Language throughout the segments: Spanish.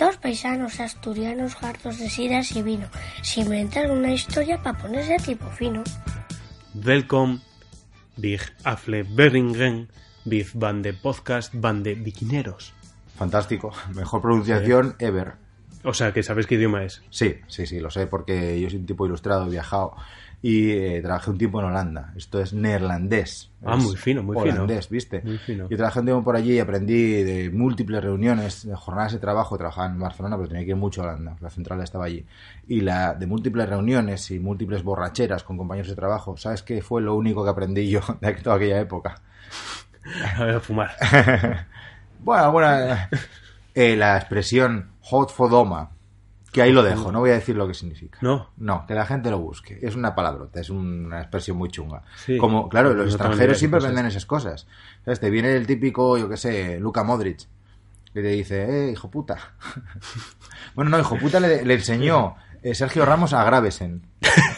Dos paisanos asturianos hartos de sidas y vino se inventaron una historia para ponerse tipo fino. Welcome, Big Afle Beringen, Big Bande Podcast, Bande Biquineros. Fantástico. Mejor pronunciación ever. O sea, que sabes qué idioma es. Sí, sí, sí, lo sé porque yo soy un tipo ilustrado, he viajado y eh, trabajé un tiempo en Holanda. Esto es neerlandés. Ah, Es muy fino, muy fino. holandés, ¿viste? Muy fino. Yo trabajé un tiempo por allí y aprendí de múltiples reuniones, de jornadas de trabajo. Trabajaba en Barcelona, pero tenía que ir mucho a Holanda. La central estaba allí. Y la de múltiples reuniones y múltiples borracheras con compañeros de trabajo. ¿Sabes qué fue lo único que aprendí yo de toda aquella época? A fumar. Bueno, bueno, eh, la expresión hot fodoma, que ahí lo dejo, no voy a decir lo que significa. No. No, que la gente lo busque. Es una palabrota, es una expresión muy chunga. Sí. Como, claro, los extranjeros siempre venden esas cosas. ¿Sabes? Te viene el típico, yo qué sé, Luka Modric, que te dice, eh, hijo puta. bueno, no, hijo puta le, le enseñó eh, Sergio Ramos a Gravesen.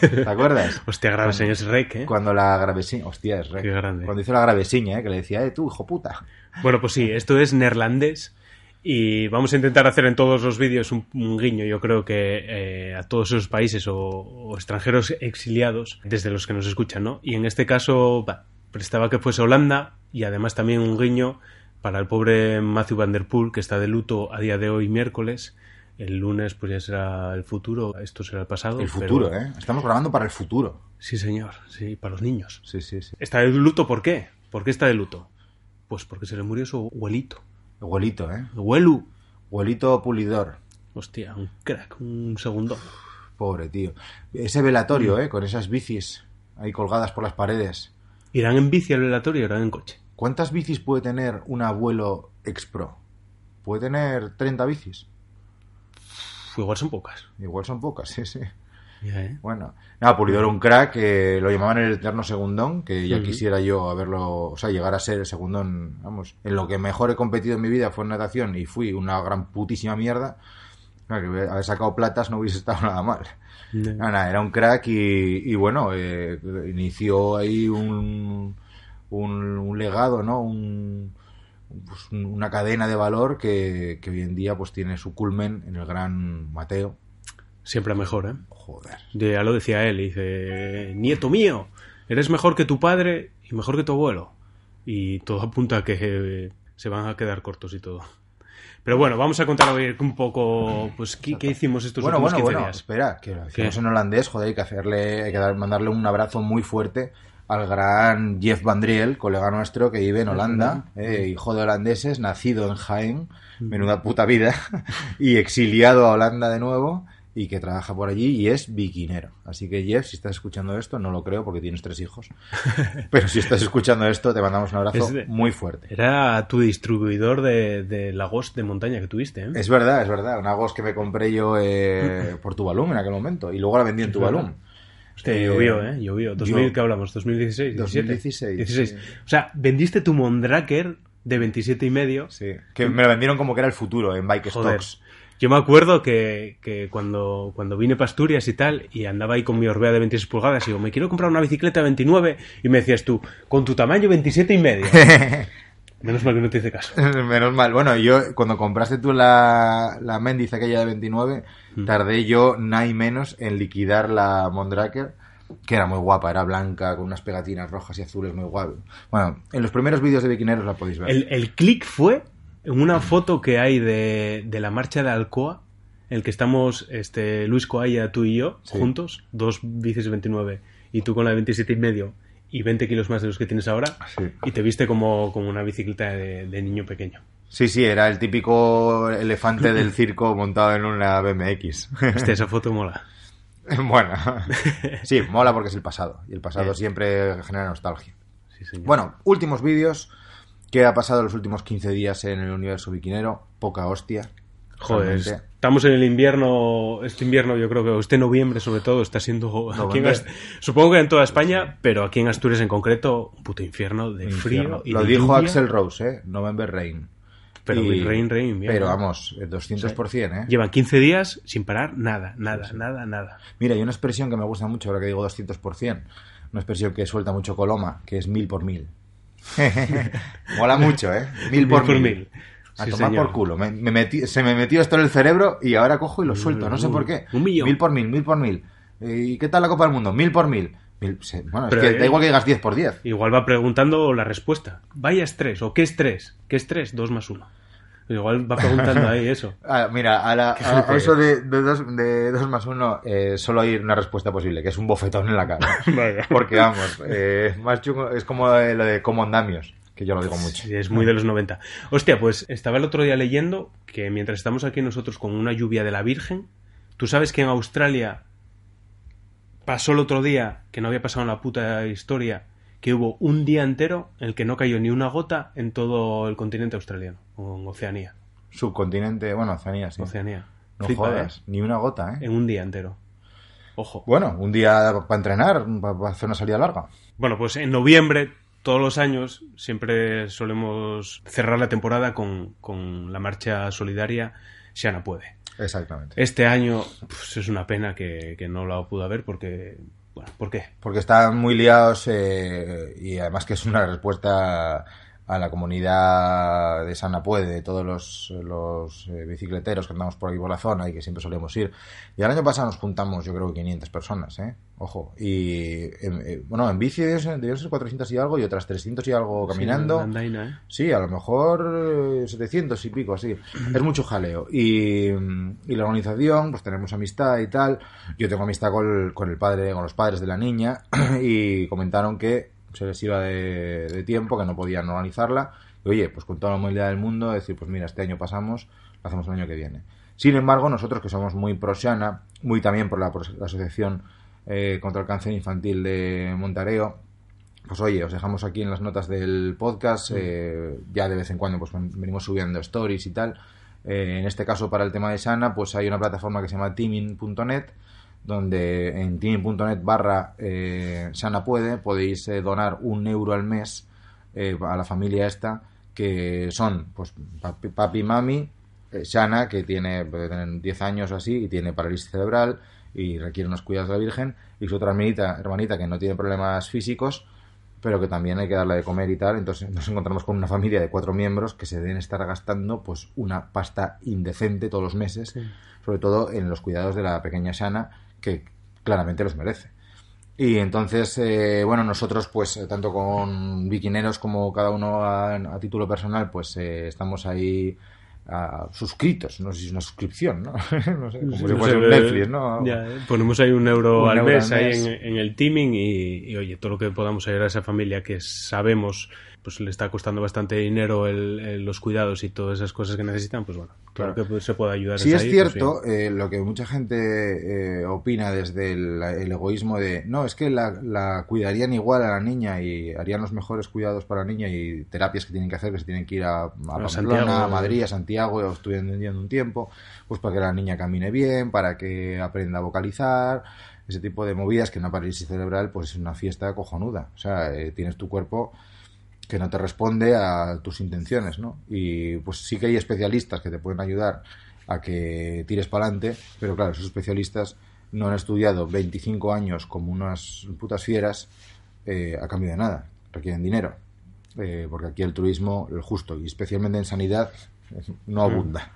¿Te acuerdas? Hostia, grave, señor es rec, ¿eh? Cuando la Gravesiña, hostia, es re. Qué grande. Cuando hizo la Gravesiña, eh, que le decía, eh, tú, hijo puta. Bueno, pues sí, esto es neerlandés y vamos a intentar hacer en todos los vídeos un, un guiño, yo creo que eh, a todos esos países o, o extranjeros exiliados desde los que nos escuchan, ¿no? Y en este caso, prestaba que fuese Holanda y además también un guiño para el pobre Matthew Van Der Poel, que está de luto a día de hoy miércoles. El lunes pues ya será el futuro, esto será el pasado. El pero- futuro, ¿eh? Estamos grabando para el futuro. Sí, señor, sí, para los niños. Sí, sí, sí. ¿Está de luto por qué? ¿Por qué está de luto? Pues porque se le murió su abuelito. Abuelito, ¿eh? Abuelu. Abuelito pulidor. Hostia, un crack, un segundo. Pobre tío. Ese velatorio, ¿eh? Con esas bicis ahí colgadas por las paredes. ¿Irán en bici al velatorio o irán en coche? ¿Cuántas bicis puede tener un abuelo ex-pro? ¿Puede tener 30 bicis? Igual son pocas. Igual son pocas, sí, sí. ¿Eh? Bueno, nada, Pulidor un crack, eh, lo llamaban el eterno segundón, que ya quisiera yo haberlo, o sea, llegar a ser el segundón, vamos, en lo que mejor he competido en mi vida fue en natación y fui una gran putísima mierda. Claro, que haber sacado platas no hubiese estado nada mal. Ya. Nada, nada, era un crack y, y bueno, eh, inició ahí un, un, un legado, ¿no? Un, pues, un- una cadena de valor que, que hoy en día pues tiene su culmen en el gran Mateo. Siempre mejor, ¿eh? Joder. Ya lo decía él, dice, nieto mío, eres mejor que tu padre y mejor que tu abuelo. Y todo apunta a que eh, se van a quedar cortos y todo. Pero bueno, vamos a contar hoy un poco, pues, qué, qué hicimos estos bueno, últimos bueno, 15 bueno, días. espera, que lo hacemos ¿Qué? en holandés, joder, hay que hacerle, hay que dar- mandarle un abrazo muy fuerte al gran Jeff Vandriel, colega nuestro que vive en Holanda, eh, hijo de holandeses, nacido en Jaén, menuda puta vida, y exiliado a Holanda de nuevo, y que trabaja por allí y es biquinero. Así que Jeff, si estás escuchando esto, no lo creo porque tienes tres hijos, pero si estás escuchando esto, te mandamos un abrazo de- muy fuerte. Era tu distribuidor de, de Lagos de montaña que tuviste, ¿eh? Es verdad, es verdad. Una Ghost que me compré yo eh, por Tuvalu en aquel momento. Y luego la vendí en Tuvalu. Hostia, Eh, llovió, ¿eh? Llovió. 2000, yo- ¿qué hablamos? ¿2016? 17? 2016, 16. sí. O sea, vendiste tu Mondraker de 27 y medio. Sí. Que me lo vendieron como que era el futuro en Bike Joder. Stocks. Yo me acuerdo que, que cuando, cuando vine para Asturias y tal, y andaba ahí con mi Orbea de 26 pulgadas, y digo, me quiero comprar una bicicleta de 29, y me decías tú, con tu tamaño 27 y medio. Menos mal que no te hice caso. Menos mal. Bueno, yo cuando compraste tú la, la Mendiz aquella de 29, Mm. tardé yo nada y menos en liquidar la Mondraker, que era muy guapa, era blanca, con unas pegatinas rojas y azules, muy guapo. Bueno, en los primeros vídeos de Biquineros la podéis ver. El, el click fue en una foto que hay de, de la marcha de Alcoa, en el que estamos este, Luis Coaya, tú y yo, Sí. juntos, dos bicis de 29, y tú con la de 27 y medio, y 20 kilos más de los que tienes ahora, Sí. y te viste como, como una bicicleta de, de niño pequeño. Sí, sí, era el típico elefante del circo montado en una BMX. Hostia, esa foto mola. bueno, sí, mola porque es el pasado. Y el pasado siempre genera nostalgia. Sí. Bueno, últimos vídeos. ¿Qué ha pasado los últimos 15 días en el universo biquinero? Poca hostia. Joder, Realmente. estamos en el invierno, este invierno yo creo que este noviembre sobre todo está siendo aquí en. Ast- supongo que en toda España, pero aquí en Asturias en concreto, un puto infierno de frío y Lo de dijo lluvia. Axel Rose, ¿eh? November Rain. Pero Y- rain, rain, bien, Pero vamos, eh, 200%, ¿eh? Llevan 15 días sin parar nada, nada, nada, nada. Mira, hay una expresión que me gusta mucho ahora que digo 200%. Una expresión que suelta mucho Coloma, que es mil por mil. Mola mucho, ¿eh? Mil por mil. A Sí, tomar señor. por culo. Me- me metí- se me metió esto en el cerebro y ahora cojo y lo suelto. No sé por qué. Un millón. Mil por mil, mil por mil. ¿Y qué tal la Copa del Mundo? Mil por mil. Mil- bueno, Pero, es que da igual que digas 10 por 10. Igual va preguntando la respuesta. Vaya es 3 o qué es 3? ¿Qué es 3? 2 más 1. Igual va preguntando ahí eso. Ah, mira, a, la- a- a flipe. eso de, de, dos, de dos más uno, eh, solo hay una respuesta posible, que es un bofetón en la cara. Vaya. Porque vamos, eh, más chungo, es como lo de como andamios, que yo lo digo mucho. Sí, es muy de los 90. Hostia, pues estaba el otro día leyendo que mientras estamos aquí nosotros con una lluvia de la Virgen, tú sabes que en Australia pasó el otro día, que no había pasado en la puta historia, que hubo un día entero en el que no cayó ni una gota en todo el continente australiano, en Oceanía. Subcontinente, bueno, Oceanía, sí. Oceanía. No Flipa, jodas, ¿eh? ni una gota, ¿eh? En un día entero. Ojo. Bueno, un día para entrenar, para hacer una salida larga. Bueno, pues en noviembre, todos los años, siempre solemos cerrar la temporada con, con la marcha solidaria Shana Puede. Exactamente. Este año pues, es una pena que, que no la pude ver porque... Bueno, ¿por qué? Porque están muy liados eh, y además que es una respuesta a la comunidad de Sana Puede, de todos los, los eh, bicicleteros que andamos por aquí por la zona y que siempre solemos ir. Y el año pasado nos juntamos, yo creo que 500 personas, ¿eh? Ojo. Y, em, eh, bueno, en bici debían ser debían ser 400 y algo y otras 300 y algo caminando. Sí, andaina, ¿eh? Sí, a lo mejor eh, 700 y pico, así. Es mucho jaleo. Y, mm, y la organización, pues tenemos amistad y tal. Yo tengo amistad con el, con el padre, con los padres de la niña y comentaron que se les iba de, de tiempo, que no podían organizarla. Y oye, pues con toda la movilidad del mundo, decir, pues mira, este año pasamos, lo hacemos el año que viene. Sin embargo, nosotros que somos muy pro Sana, muy también por la, por la Asociación eh, contra el Cáncer Infantil de Montareo, pues oye, os dejamos aquí en las notas del podcast, eh, ya de vez en cuando pues ven- venimos subiendo stories y tal. Eh, en este caso, para el tema de Sana, pues hay una plataforma que se llama teaming.net, donde en teaming.net barra Sana puede, podéis donar un euro al mes a la familia esta, que son pues papi, papi y mami, Shana, que tiene, puede tener 10 años o así, y tiene parálisis cerebral y requiere unos cuidados de la Virgen, y su otra hermanita, hermanita que no tiene problemas físicos, pero que también hay que darle de comer y tal. Entonces nos encontramos con una familia de cuatro miembros que se deben estar gastando pues una pasta indecente todos los meses, sobre todo en los cuidados de la pequeña Shana, que claramente los merece. Y entonces, eh, bueno, nosotros, pues, eh, tanto con Viquineros como cada uno a, a título personal, pues eh, estamos ahí ah, suscritos. No sé si es una suscripción, ¿no? no sé, como si No fuese sé, un Netflix, ¿no? ya, ponemos ahí un euro Un al euro mes al ahí mes. en, en el teaming y, y, oye, todo lo que podamos ayudar a esa familia que sabemos pues le está costando bastante dinero el, el- los cuidados y todas esas cosas que necesitan, pues bueno, claro, Claro. que se puede ayudar. Sí es ahí, pues cierto eh, lo que mucha gente eh, opina desde el, el egoísmo de no, es que la, la cuidarían igual a la niña y harían los mejores cuidados para la niña y terapias que tienen que hacer, que se tienen que ir a, a Pamplona, Santiago. a Madrid, a Santiago, o vendiendo un tiempo, pues para que la niña camine bien, para que aprenda a vocalizar, ese tipo de movidas que una parálisis cerebral pues es una fiesta cojonuda. O sea, eh, tienes tu cuerpo que no te responde a tus intenciones, ¿no? Y pues sí que hay especialistas que te pueden ayudar a que tires para adelante, pero claro, esos especialistas no han estudiado 25 años como unas putas fieras eh, a cambio de nada, requieren dinero, Eh, porque aquí el turismo, el justo, y especialmente en sanidad, no abunda.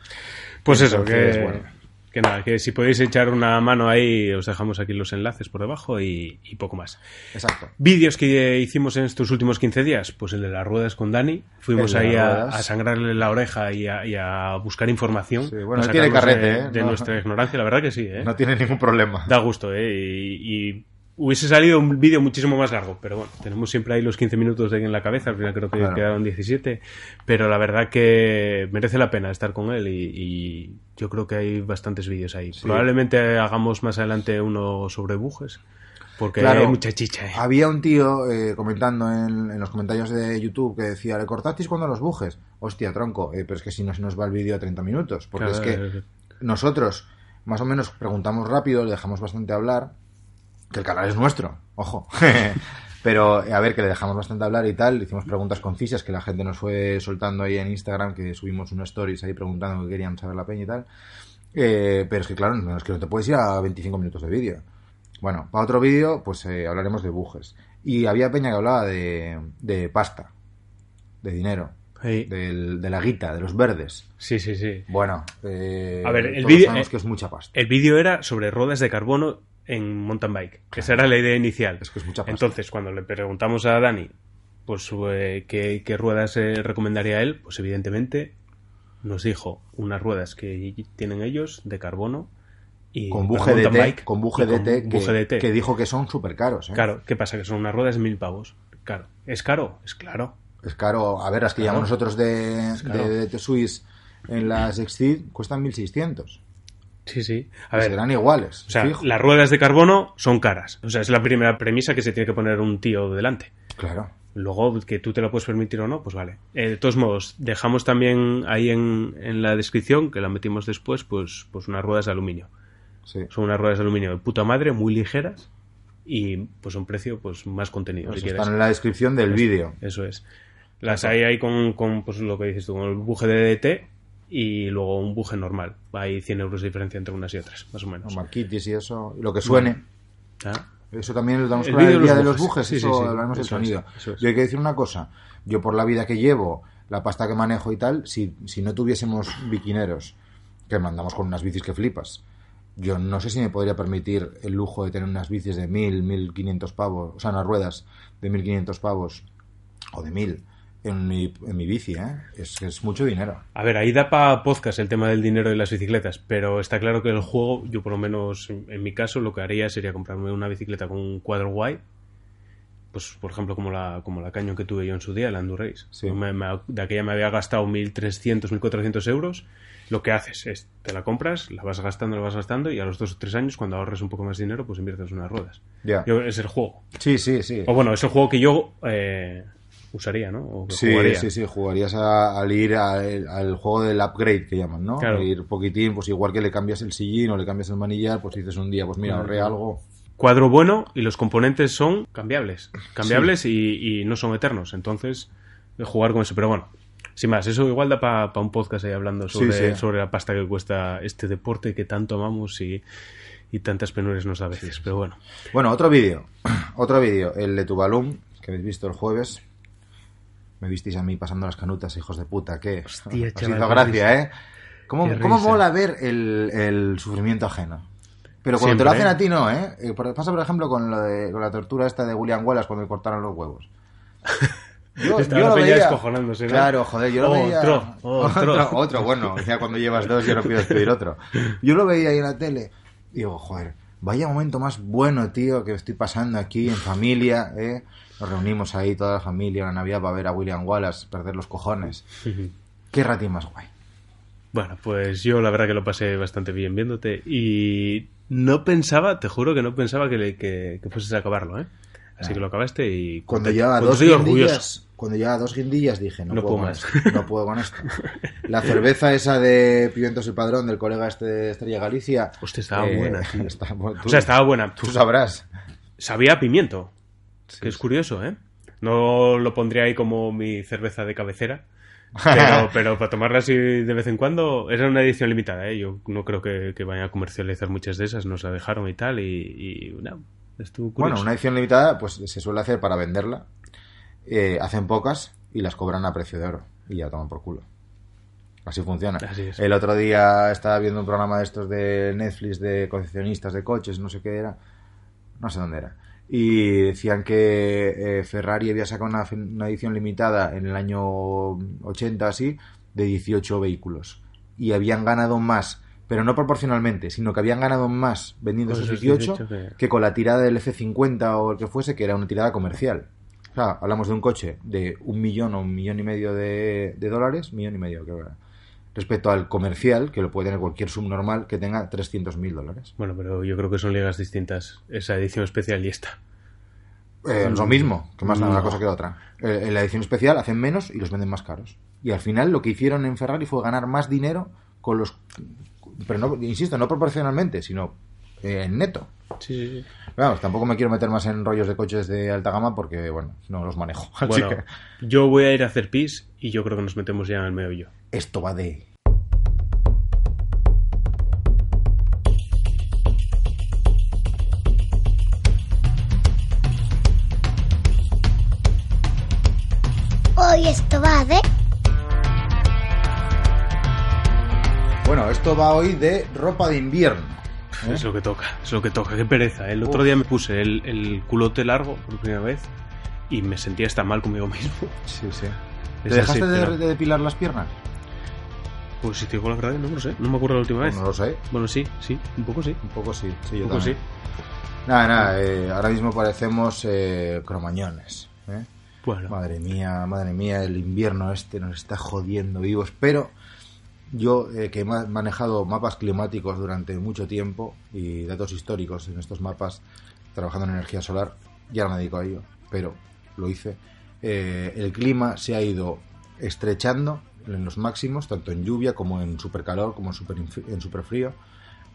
Pues eso, que, bueno. Que nada, que si podéis echar una mano ahí, os dejamos aquí los enlaces por debajo y, y poco más. Exacto. Vídeos que hicimos en estos últimos 15 días, pues el de las ruedas con Dani. Fuimos ahí a, sangrarle la oreja y a, y a buscar información. Sí, bueno, él tiene carrete, de, ¿eh? de No. nuestra ignorancia, la verdad que sí, ¿eh? No tiene ningún problema. Da gusto, ¿eh? Y, y hubiese salido un vídeo muchísimo más largo, pero bueno, tenemos siempre ahí los 15 minutos de en la cabeza, al final creo que Claro. quedaron 17, pero la verdad que merece la pena estar con él y, y yo creo que hay bastantes vídeos ahí. Probablemente hagamos más adelante uno sobre bujes. Porque Claro. hay mucha chicha. ¿eh? Había un tío eh, comentando en, en los comentarios de YouTube que decía, ¿le cortasteis cuando los bujes? Hostia, tronco, eh, pero es que si no se nos va el vídeo a 30 minutos. Porque Claro, es que nosotros más o menos preguntamos rápido, le dejamos bastante hablar, que el canal es nuestro, ojo. Pero eh, a ver, que le dejamos bastante hablar y tal, le hicimos preguntas concisas que la gente nos fue soltando ahí en Instagram, que subimos unos stories ahí preguntando que querían saber la peña y tal. Eh, pero es que claro, no, es que no te puedes ir a 25 minutos de vídeo. Bueno, para otro vídeo, pues eh, hablaremos de bujes. Y había peña que hablaba de, de pasta, de dinero, Sí. del- de la guita, de los verdes. sí, sí, sí. Bueno, eh, A ver, el vídeo- eh, que es mucha pasta. El vídeo era sobre ruedas de carbono en mountain bike. Esa era la idea inicial. Es que es mucha pasta. Entonces, cuando le preguntamos a Dani pues eh, qué, qué ruedas eh, recomendaría él, pues evidentemente nos dijo unas ruedas que tienen ellos de carbono y con buje DT, bike con buje DT, que, buje DT. que dijo que son súper caros. ¿eh? Claro, ¿qué pasa? Que son unas ruedas de mil pavos. Claro, ¿es caro? Es claro. Es caro. A ver, las que Claro. llevamos nosotros de, claro. de, de Swiss en las Exceed cuestan 1600. Sí, sí. A ver, serán iguales. o sea, fijo. las ruedas de carbono son caras. O sea, es la primera premisa que se tiene que poner un tío delante. Claro. Luego, que tú te lo puedes permitir o no, pues vale. Eh, de todos modos, dejamos también ahí en, en la descripción, que la metimos después, pues, pues unas ruedas de aluminio. Sí. Son unas ruedas de aluminio de puta madre, muy ligeras y pues un precio pues más contenido, Pues si quieres. están en la descripción del vídeo. Eso es. Las hay ahí con, con, pues lo que dices tú, con el buje de DT y luego un buje normal. Hay 100 euros de diferencia entre unas y otras, más o menos. Los marquitis y eso. Y lo que suene. Ah, Eso también lo damos El con el día los de los bujes. Sí, eso sí, sí. hablaremos del es, sonido. es. Yo hay que decir una cosa. Yo por la vida que llevo, la pasta que manejo y tal, si, si no tuviésemos biquineros, que mandamos con unas bicis que flipas, yo no sé si me podría permitir el lujo de tener unas bicis de 1000, 1500 pavos, o sea, unas ruedas de 1500 pavos o de 1000 en mi, en mi bici, ¿eh? Es, es mucho dinero. A ver, ahí da para podcast el tema del dinero y las bicicletas, pero está claro que el juego, yo por lo menos en mi caso, lo que haría sería comprarme una bicicleta con un cuadro guay, pues por ejemplo como la, como la caño que tuve yo en su día, la Endurace. Sí. Me- me- de aquella me había gastado 1.300, 1.400 euros. Lo que haces es, te la compras, la vas gastando, la vas gastando y a los dos o tres años, cuando ahorres un poco más de dinero, pues inviertes unas ruedas. Ya. Yo- es el juego. Sí, sí, sí. O bueno, es el juego que yo eh, usaría, ¿no? O Sí, jugaría. sí, sí, jugarías a- al ir al, al juego del upgrade que llaman, ¿no? Claro. Ir poquitín, pues igual que le cambias el sillín o le cambias el manillar, pues dices un día, pues mira, ahorré algo. cuadro bueno y los componentes son cambiables. Cambiables y, y no son eternos. Entonces, jugar con eso. Pero bueno, sin más, eso igual da para un podcast ahí hablando sobre, Sí, sí. sobre la pasta que cuesta este deporte que tanto amamos y, y tantas penurias nos da a veces. Pero bueno, Bueno, otro vídeo, otro vídeo, el de Tubalum, que habéis visto el jueves. Me visteis a mí pasando las canutas, hijos de puta, ¿qué? Hostia, Os hizo gracia. ¿eh? ¿Cómo, cómo mola ver el, el sufrimiento ajeno? Pero cuando te lo Siempre, hacen a ti, no, ¿eh? Eh, Pasa, por ejemplo, con, lo de, con la tortura esta de William Wallace cuando le cortaron los huevos. Yo, Estaba yo lo la veía- descojonándose, ¿no? Claro, joder, yo lo veía... Otro, otro. otro, otro, bueno, ya cuando llevas dos ya no pides pedir otro. Yo lo veía ahí en la tele digo, joder, vaya momento más bueno, tío, que estoy pasando aquí en familia, ¿eh? Nos reunimos ahí toda la familia en la Navidad para ver a William Wallace perder los cojones. Qué ratín más guay. bueno, pues yo la verdad que lo pasé bastante bien viéndote y no pensaba, te juro que no pensaba que, le- que, que fueses a acabarlo, ¿eh? Así que lo acabaste y... Cuando llevaba dos guindillas, cuando llevaba dos guindillas dije, no, No puedo, con más. esto, no puedo con esto. La cerveza esa de Pimientos y Padrón del colega este de Estrella Galicia. eh, Hostia, estaba buena, está- bueno, tú- O sea, estaba buena. Tú sabrás. Sabía pimiento. que es curioso, ¿eh? No lo pondría ahí como mi cerveza de cabecera. Pero, pero para tomarla así de vez en cuando, era una edición limitada, ¿eh? Yo no creo que, que vayan a comercializar muchas de esas, nos la dejaron y tal, y, y no, estuvo curioso. Bueno, una edición limitada pues se suele hacer para venderla. Eh, hacen pocas y las cobran a precio de oro. Y ya toman por culo. Así funciona. Así. El otro día estaba viendo un programa de estos de Netflix de concesionistas de coches, no sé qué era. No sé dónde era. Y decían que eh, Ferrari había sacado una, una edición limitada en el año 80 así de 18 vehículos. Y habían ganado más, pero no proporcionalmente, sino que habían ganado más vendiendo Con esos esos 18 18 que- que con la tirada del F50 o el que fuese, que era una tirada comercial. O sea, hablamos de un coche de un millón o un millón y medio de, de dólares, millón y medio creo que era. respecto al comercial, que lo puede tener cualquier subnormal que tenga 300.000 dólares. Bueno, pero yo creo que son ligas distintas. Esa edición especial y esta. Eh, lo mismo, que más da una No. cosa que la otra. Eh, en la edición especial hacen menos y los venden más caros. Y al final lo que hicieron en Ferrari fue ganar más dinero con los... Pero no, insisto, no proporcionalmente, sino eh, en neto. Sí, sí, sí. Vamos, tampoco me quiero meter más en rollos de coches de alta gama porque, bueno, no los manejo. Así Bueno, que yo voy a ir a hacer pis y yo creo que nos metemos ya en el meollo. esto va de... Hoy esto va de... Bueno, esto va hoy de ropa de invierno. ¿Eh? Es lo que toca, es lo que toca. Qué pereza. El otro día me puse el, el culote largo por primera vez y me sentía hasta mal conmigo mismo. Sí, sí. ¿Te dejaste así, de, pero- de depilar las piernas? Pues si te digo la verdad, no lo sé. No me acuerdo la última vez. No lo sé. Bueno, sí, sí, un poco sí. Un poco sí. sí yo Un poco sí. también. Nada, nada. eh, ahora mismo parecemos eh, cromañones. ¿eh? Bueno, Madre mía, madre mía, el invierno este nos está jodiendo vivos. Pero yo, eh, que he ma- manejado mapas climáticos durante mucho tiempo y datos históricos en estos mapas, trabajando en energía solar, ya no me dedico a ello, pero lo hice. eh, el clima se ha ido estrechando en los máximos, tanto en lluvia como en supercalor, como en super, en superfrío,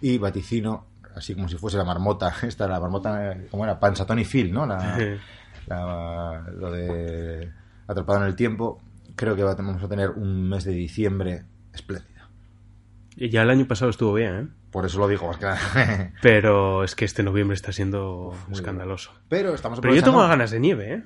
y vaticino, así como si fuese la marmota, esta, la marmota, eh, ¿cómo era? Panza Tony Phil, ¿no? La, la- lo de Atrapado en el Tiempo, creo que va- vamos a tener un mes de diciembre espléndido. y ya el año pasado estuvo bien, ¿eh? Por eso lo digo más que nada. Pero es que este noviembre está siendo escandaloso. Pero estamos Pero yo tengo ganas de nieve, ¿eh?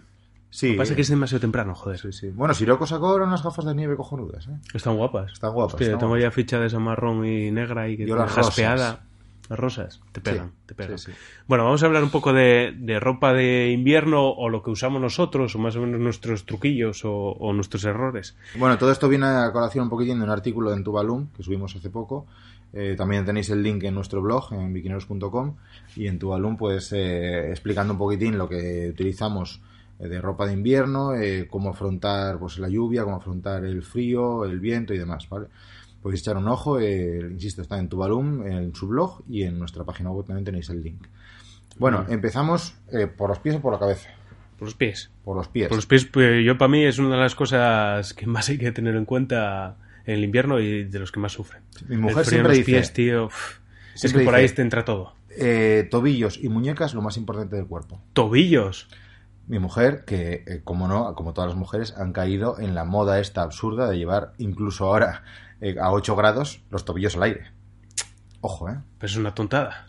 Sí, Lo que pasa es que es demasiado temprano, joder. sí, sí. Bueno, Sirocco sacó ahora unas gafas de nieve cojonudas, ¿eh? Están guapas. Están guapas, Hostia, están tengo guapas. ya ficha de esa marrón y negra y que Yo las jaspeada. rosas. Las rosas te pegan, Sí, te pegan. sí, sí. Bueno, vamos a hablar un poco de, de ropa de invierno o lo que usamos nosotros, o más o menos nuestros truquillos o, o nuestros errores. Bueno, todo esto viene a colación un poquitín de un artículo en Tubalum que subimos hace poco. Eh, también tenéis el link en nuestro blog, en bikineros.com, y en Tubalum, pues eh, explicando un poquitín lo que utilizamos eh, de ropa de invierno, eh, cómo afrontar pues, la lluvia, cómo afrontar el frío, el viento y demás, ¿vale? Podéis echar un ojo, eh, insisto, está en Tubalum, en su blog, y en nuestra página web también tenéis el link. Bueno, empezamos eh, por los pies o por la cabeza. Por los pies. Por los pies. Por los pies, pues, yo para mí es una de las cosas que más hay que tener en cuenta en el invierno y de los que más sufren. Mi mujer el frío en siempre los dice- pies, tío. es que por dice- ahí te entra todo. Eh, tobillos y muñecas, lo más importante del cuerpo. Tobillos. Mi mujer, que eh, como no, como todas las mujeres, han caído en la moda esta absurda de llevar incluso ahora eh, a 8 grados los tobillos al aire. Ojo, ¿eh? Pues es una tontada.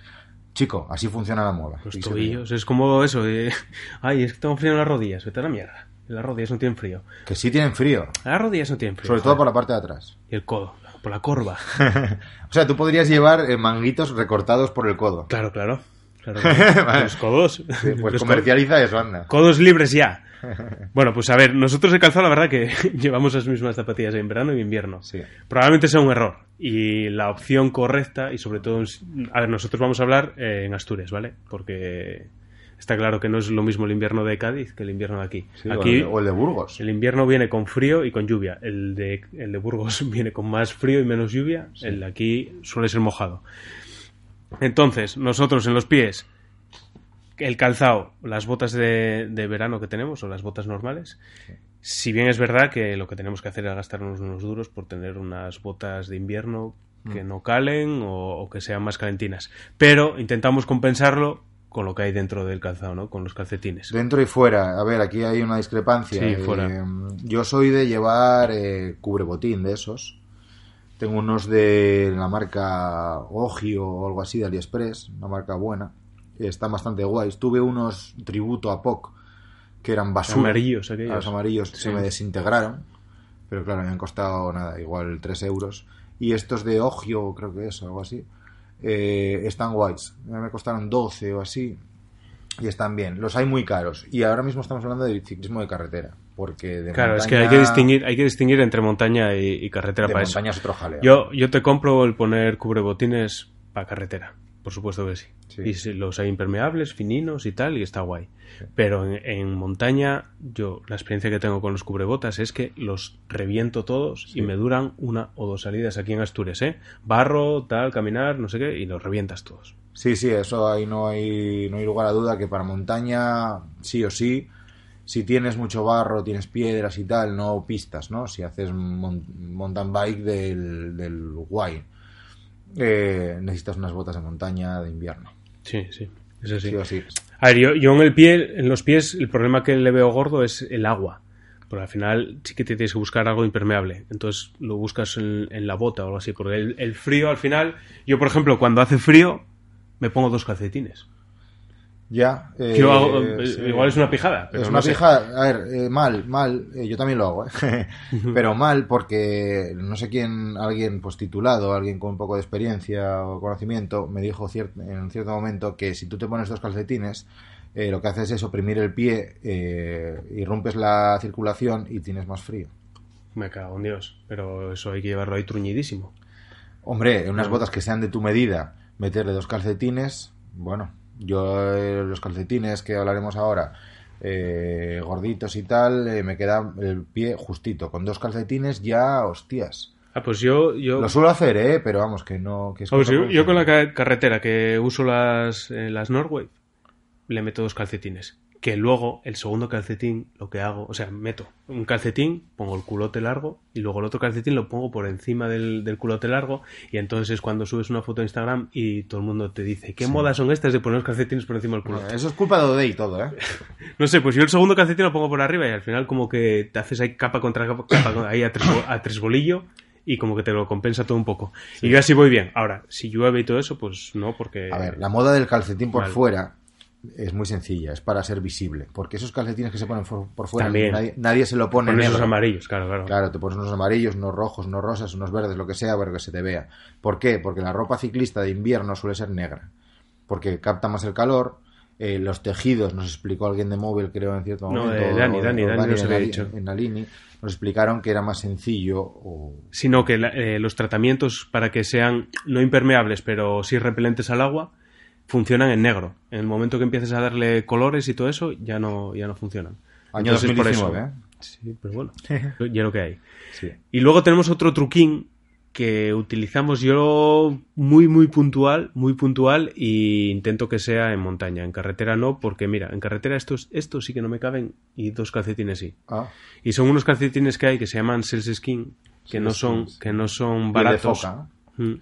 Chico, así funciona la moda. Los tobillos. Es como eso. de, Ay, es que tengo frío en las rodillas. Vete a la mierda. Las rodillas no tienen frío. Que sí tienen frío, Las rodillas no tienen frío. sobre todo por la parte de atrás. Y el codo. Por la corva. O sea, tú podrías llevar eh, manguitos recortados por el codo. Claro, claro. claro, claro. Vale. Los codos. Sí, Pues Los comercializa eso, anda. Codos libres ya. Bueno, pues a ver, nosotros he calzado la verdad que llevamos las mismas zapatillas en verano y invierno. Sí. Probablemente sea un error. Y la opción correcta, y sobre todo, a ver, nosotros vamos a hablar eh, en Asturias, ¿vale? Porque está claro que no es lo mismo el invierno de Cádiz que el invierno de aquí. Sí, el aquí de- o el de Burgos. el invierno viene con frío y con lluvia. El de, el de Burgos viene con más frío y menos lluvia. El de aquí suele ser mojado. Entonces, nosotros en los pies, el calzado, las botas de, de verano que tenemos o las botas normales. Si bien es verdad que lo que tenemos que hacer es gastarnos unos duros por tener unas botas de invierno que no calen o, o que sean más calentinas. Pero intentamos compensarlo con lo que hay dentro del calzado, ¿no? Con los calcetines. Dentro y fuera. A ver, aquí hay una discrepancia. Sí, fuera. Eh, yo soy de llevar eh, cubrebotín de esos. Tengo unos de la marca Ogio o algo así de AliExpress, una marca buena. Están bastante guays. Tuve unos tributo a POC que eran basura. Amarillos aquellos. A los amarillos Sí. se me desintegraron. Pero claro, me han costado nada, igual 3 euros. Y estos de Ogio, creo que es, algo así, eh, están guays. Me costaron 12 o así. Y están bien. Los hay muy caros. Y ahora mismo estamos hablando de ciclismo de carretera. Porque de Claro, es que hay que distinguir, hay que distinguir entre montaña y, y carretera De para montaña eso. es otro jaleo. Yo, yo te compro el poner cubrebotines para carretera, por supuesto que sí. Sí. Y si- los hay impermeables, fininos y tal, y está guay. Pero en, en montaña, yo la experiencia que tengo con los cubrebotas es que los reviento todos y me duran una o dos salidas aquí en Asturias, ¿eh? Barro, tal, caminar, no sé qué, y los revientas todos. Sí, sí, eso ahí no hay, no hay lugar a duda que para montaña, sí o sí, si tienes mucho barro, tienes piedras y tal, no pistas, ¿no? Si haces mountain bike del, del guay, eh, necesitas unas botas de montaña de invierno. Sí, sí, eso sí. Sí o sí. A ver, yo, yo en el pie, en los pies, el problema que le veo gordo es el agua. Porque al final sí que te tienes que buscar algo impermeable. Entonces lo buscas en, en la bota o algo así. Porque el, el frío al final, yo por ejemplo, cuando hace frío, me pongo dos calcetines. Ya. eh, Yo hago- eh, sí. igual es una pijada. Pero es no una sé. pijada. A ver, eh, mal, mal. eh, yo también lo hago, ¿eh? Pero mal porque no sé quién, alguien pues titulado, alguien con un poco de experiencia o conocimiento, me dijo cier- en un cierto momento que si tú te pones dos calcetines, eh, lo que haces es oprimir el pie eh, y rompes la circulación y tienes más frío. Me cago en Dios. Pero eso hay que llevarlo ahí truñidísimo. Hombre, en unas botas que sean de tu medida, meterle dos calcetines, bueno, yo eh, los calcetines que hablaremos ahora, eh, gorditos y tal, eh, me queda el pie justito. Con dos calcetines ya, hostias. Ah, pues yo... yo... Lo suelo hacer, ¿eh? Pero vamos, que no... Que es cosa yo, yo con la carretera que uso las, eh, las Norway, le meto dos calcetines. Que luego, el segundo calcetín, lo que hago, o sea, meto un calcetín, pongo el culote largo, y luego el otro calcetín lo pongo por encima del, del culote largo, y entonces es cuando subes una foto a Instagram y todo el mundo te dice, ¿qué modas son estas de poner los calcetines por encima del culote? Eso es culpa de Odey todo, ¿eh? No sé, pues yo el segundo calcetín lo pongo por arriba y al final como que te haces ahí capa contra capa, capa ahí a tres, a tres bolillo y como que te lo compensa todo un poco. Y yo así voy bien. Ahora, si llueve y todo eso, pues no, porque... A ver, la moda del calcetín por Vale. fuera es muy sencilla, es para ser visible. Porque esos calcetines que se ponen por fuera, nadie, nadie se lo pone esos negro. amarillos, claro, claro. Claro, te pones unos amarillos, unos rojos, unos rosas, unos verdes, lo que sea, para que se te vea. ¿Por qué? Porque la ropa ciclista de invierno suele ser negra. Porque capta más el calor. eh, los tejidos, nos explicó alguien de móvil, creo, en cierto No, momento. eh, Dani, o- Dani, o Dani nos en había Nali- dicho. En Nalini, nos explicaron que era más sencillo. O... Sino que la- eh, los tratamientos para que sean no impermeables, pero sí repelentes al agua, funcionan en negro. En el momento que empieces a darle colores y todo eso, ya no, ya no funcionan. Año Entonces, por eso- 2019, ¿eh? Sí, pero bueno, ya lo que hay. Sí. Y luego tenemos otro truquín que utilizamos yo muy muy puntual, muy puntual y intento que sea en montaña, en carretera no, porque mira, en carretera estos estos sí que no me caben y dos calcetines sí. Ah, Y son unos calcetines que hay que se llaman Cells Skin, que no son que no son de baratos. foca. Mm.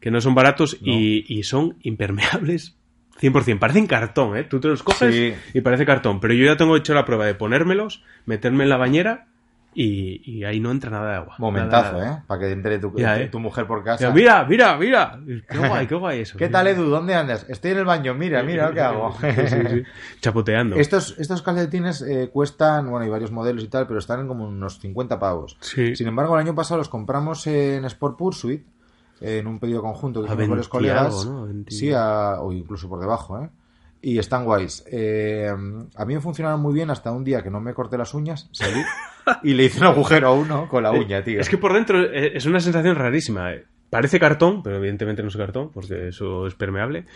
Que no son baratos y, y son impermeables 100%. Parecen cartón, ¿eh? Tú te los coges Sí. y parece cartón. Pero yo ya tengo hecho la prueba de ponérmelos, meterme en la bañera y, y ahí no entra nada de agua. Momentazo, Nada, nada. ¿eh? Para que entre tu, Ya, ¿eh? tu mujer por casa. Pero mira, mira, mira. Qué guay, qué guay eso. ¿Qué tal, Edu? ¿Dónde andas? Estoy en el baño. Mira, mira lo que hago. Sí, sí, sí. Chapoteando. Estos, estos calcetines eh, cuestan, bueno, hay varios modelos y tal, pero están en como unos 50 pavos. Sí. Sin embargo, el año pasado los compramos en Sport Pursuit, en un pedido conjunto que A hicimos varios 20 colegas. algo, ¿no? 20. Sí, a- o incluso por debajo, ¿eh? Y están guays. Eh, a mí me funcionaron muy bien hasta un día que no me corté las uñas, salí y le hice un agujero a uno con la uña, tío. Es que por dentro eh, es una sensación rarísima. Parece cartón, pero evidentemente no es cartón, porque eso es permeable.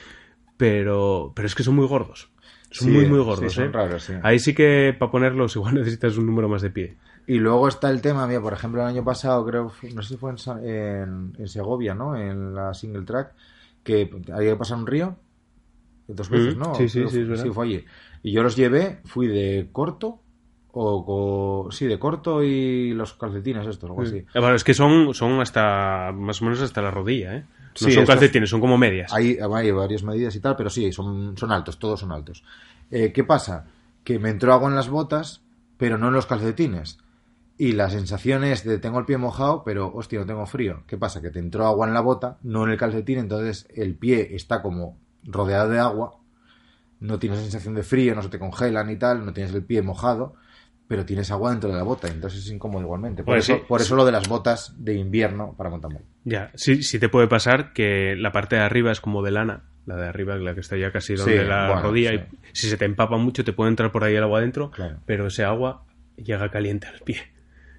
Pero, pero es que son muy gordos. Son Sí, muy, muy sí, gordos. son ¿eh? raros, sí. Ahí sí que para ponerlos igual necesitas un número más de pie. Y luego está el tema, mira, por ejemplo, el año pasado, creo, no sé si fue en, en, en Segovia, ¿no? En la single track, que había que pasar un río dos veces, Mm, ¿no? sí, sí, Creo- sí, es verdad. fue allí. Y yo los llevé, fui de corto, o, co- sí, de corto y los calcetines estos, algo así. Eh, bueno, es que son, son hasta más o menos hasta la rodilla, ¿eh? No Sí, son calcetines, son como medias. Hay, hay varias medidas y tal, pero sí, son, son altos, todos son altos. Eh, ¿Qué pasa? Que me entró agua en las botas, pero no en los calcetines. Y la sensación es de tengo el pie mojado, pero hostia, no tengo frío. ¿Qué pasa? Que te entró agua en la bota, no en el calcetín, entonces el pie está como rodeado de agua, no tienes sensación de frío, no se te congelan y tal, no tienes el pie mojado, pero tienes agua dentro de la bota, entonces es incómodo igualmente. Por, Pues eso, sí, por eso lo de las botas de invierno para bike. Ya, sí, sí te puede pasar que la parte de arriba es como de lana, la de arriba, la que está ya casi donde Sí, la bueno, rodilla, sí. y si se te empapa mucho te puede entrar por ahí el agua adentro, Claro. pero ese agua llega caliente al pie.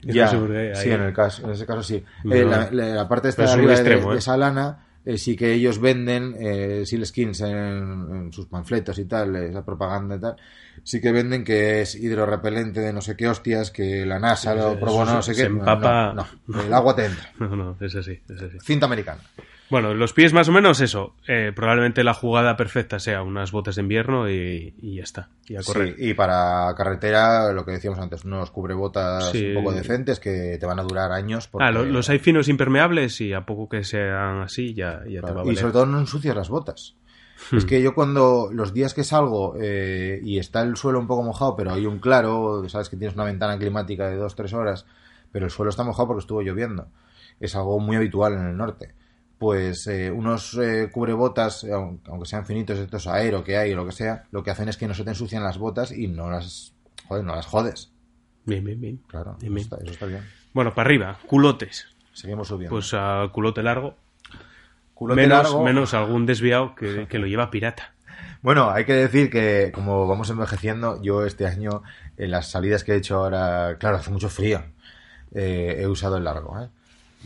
Yo Ya, no sé sí, en, el caso, en ese caso sí. Pero- Eh, la, la- la parte esta de es arriba de- extremo, de, ¿eh? esa lana eh, sí que ellos venden eh, Skins en, en sus panfletos y tal, esa propaganda y tal, sí que venden que es hidrorrepelente de no sé qué hostias, que la NASA lo probó, se- no sé se qué. empapa. No, no, el agua te entra. No, no, es así, es así. Cinta americana. Bueno, los pies más o menos eso. Eh, probablemente la jugada perfecta sea unas botas de invierno y, y ya está. Y a correr. Sí, y para carretera, lo que decíamos antes, unos cubrebotas Sí. un poco decentes que te van a durar años. Porque... Ah, lo- los hay finos impermeables y a poco que sean así ya, ya te va a y valer. sobre todo no ensucias las botas. Es que yo cuando los días que salgo eh, y está el suelo un poco mojado, pero hay un claro, sabes que tienes una ventana climática de 2-3 horas, pero el suelo está mojado porque estuvo lloviendo. Es algo muy habitual en el norte. Pues eh, unos eh, cubrebotas, eh, aun- aunque sean finitos, estos aero que hay o lo que sea, lo que hacen es que no se te ensucian las botas y no las, joder, no las jodes. Bien, bien, bien. Claro, Bien, eso está, eso está bien. Bueno, para arriba, culotes. Seguimos subiendo. Pues a culote largo. Culote menos, largo. menos algún desviado que, que lo lleva pirata. Bueno, hay que decir que como vamos envejeciendo, yo este año en las salidas que he hecho ahora, claro, hace mucho frío, eh, he usado el largo. ¿eh?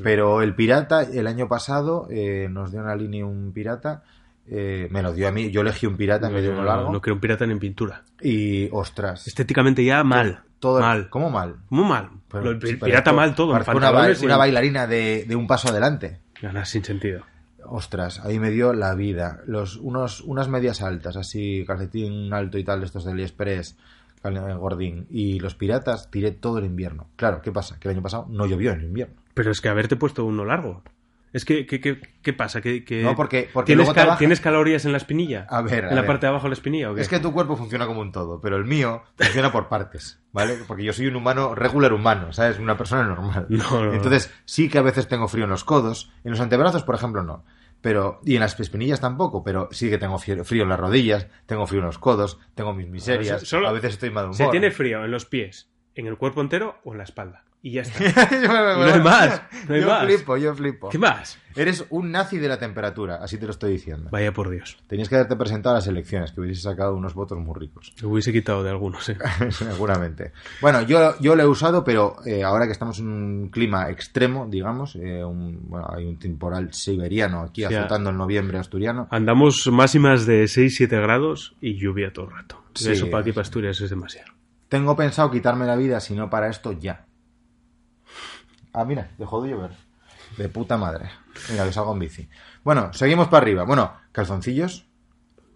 Pero el pirata, el año pasado, eh, nos dio una línea un pirata, eh, me lo dio a mí, yo elegí un pirata en vez de no, largo, no quiero un pirata ni en pintura. y ostras, Estéticamente ya mal. todo mal. ¿Cómo mal? Muy mal. Pero- el pirata mal todo. una, ba- pantalones y una en- bailarina de, de un paso adelante. Nada, sin sentido. Ostras, ahí me dio la vida. Los, unos, unas medias altas, así, calcetín alto y tal, estos del AliExpress, cal- eh, gordín. Y los piratas tiré todo el invierno. Claro, ¿qué pasa? Que el año pasado no llovió en invierno. Pero es que haberte puesto uno largo. Es que, ¿qué, qué, qué pasa? ¿Que, que- No, porque- porque ¿tienes, luego te cal- baja. ¿Tienes calorías en la espinilla? A ver, a ¿En la ver. parte de abajo de la espinilla o qué? Es que tu cuerpo funciona como un todo, pero el mío funciona por partes, ¿vale? Porque yo soy un humano, regular humano, ¿sabes? Una persona normal. No, no, no. Entonces, sí que a veces tengo frío en los codos, en los antebrazos, por ejemplo, no. Pero, y en las espinillas tampoco, pero sí que tengo frío en las rodillas, tengo frío en los codos, tengo mis miserias, Solo- a veces estoy mal humor. Se tiene frío en los pies, en el cuerpo entero o en la espalda. Y ya está. Yo no hay más, no hay yo más. flipo, yo flipo. ¿Qué más? Eres un nazi de la temperatura, así te lo estoy diciendo. Vaya por Dios. Tenías que haberte presentado a las elecciones, que hubiese sacado unos votos muy ricos. Lo hubiese quitado de algunos, ¿eh? Seguramente. Bueno, yo, yo lo he usado, pero eh, ahora que estamos en un clima extremo, digamos, eh, un- bueno, hay un temporal siberiano aquí Sí, azotando el noviembre asturiano. Andamos máximas de 6-7 grados y lluvia todo el rato. Sí, Eso para sí. para Asturias, es demasiado. Tengo pensado quitarme la vida, si no para esto, ya. Ah, mira, dejó de llover. De puta madre. Mira, que salgo en bici. Bueno, seguimos para arriba. Bueno, calzoncillos.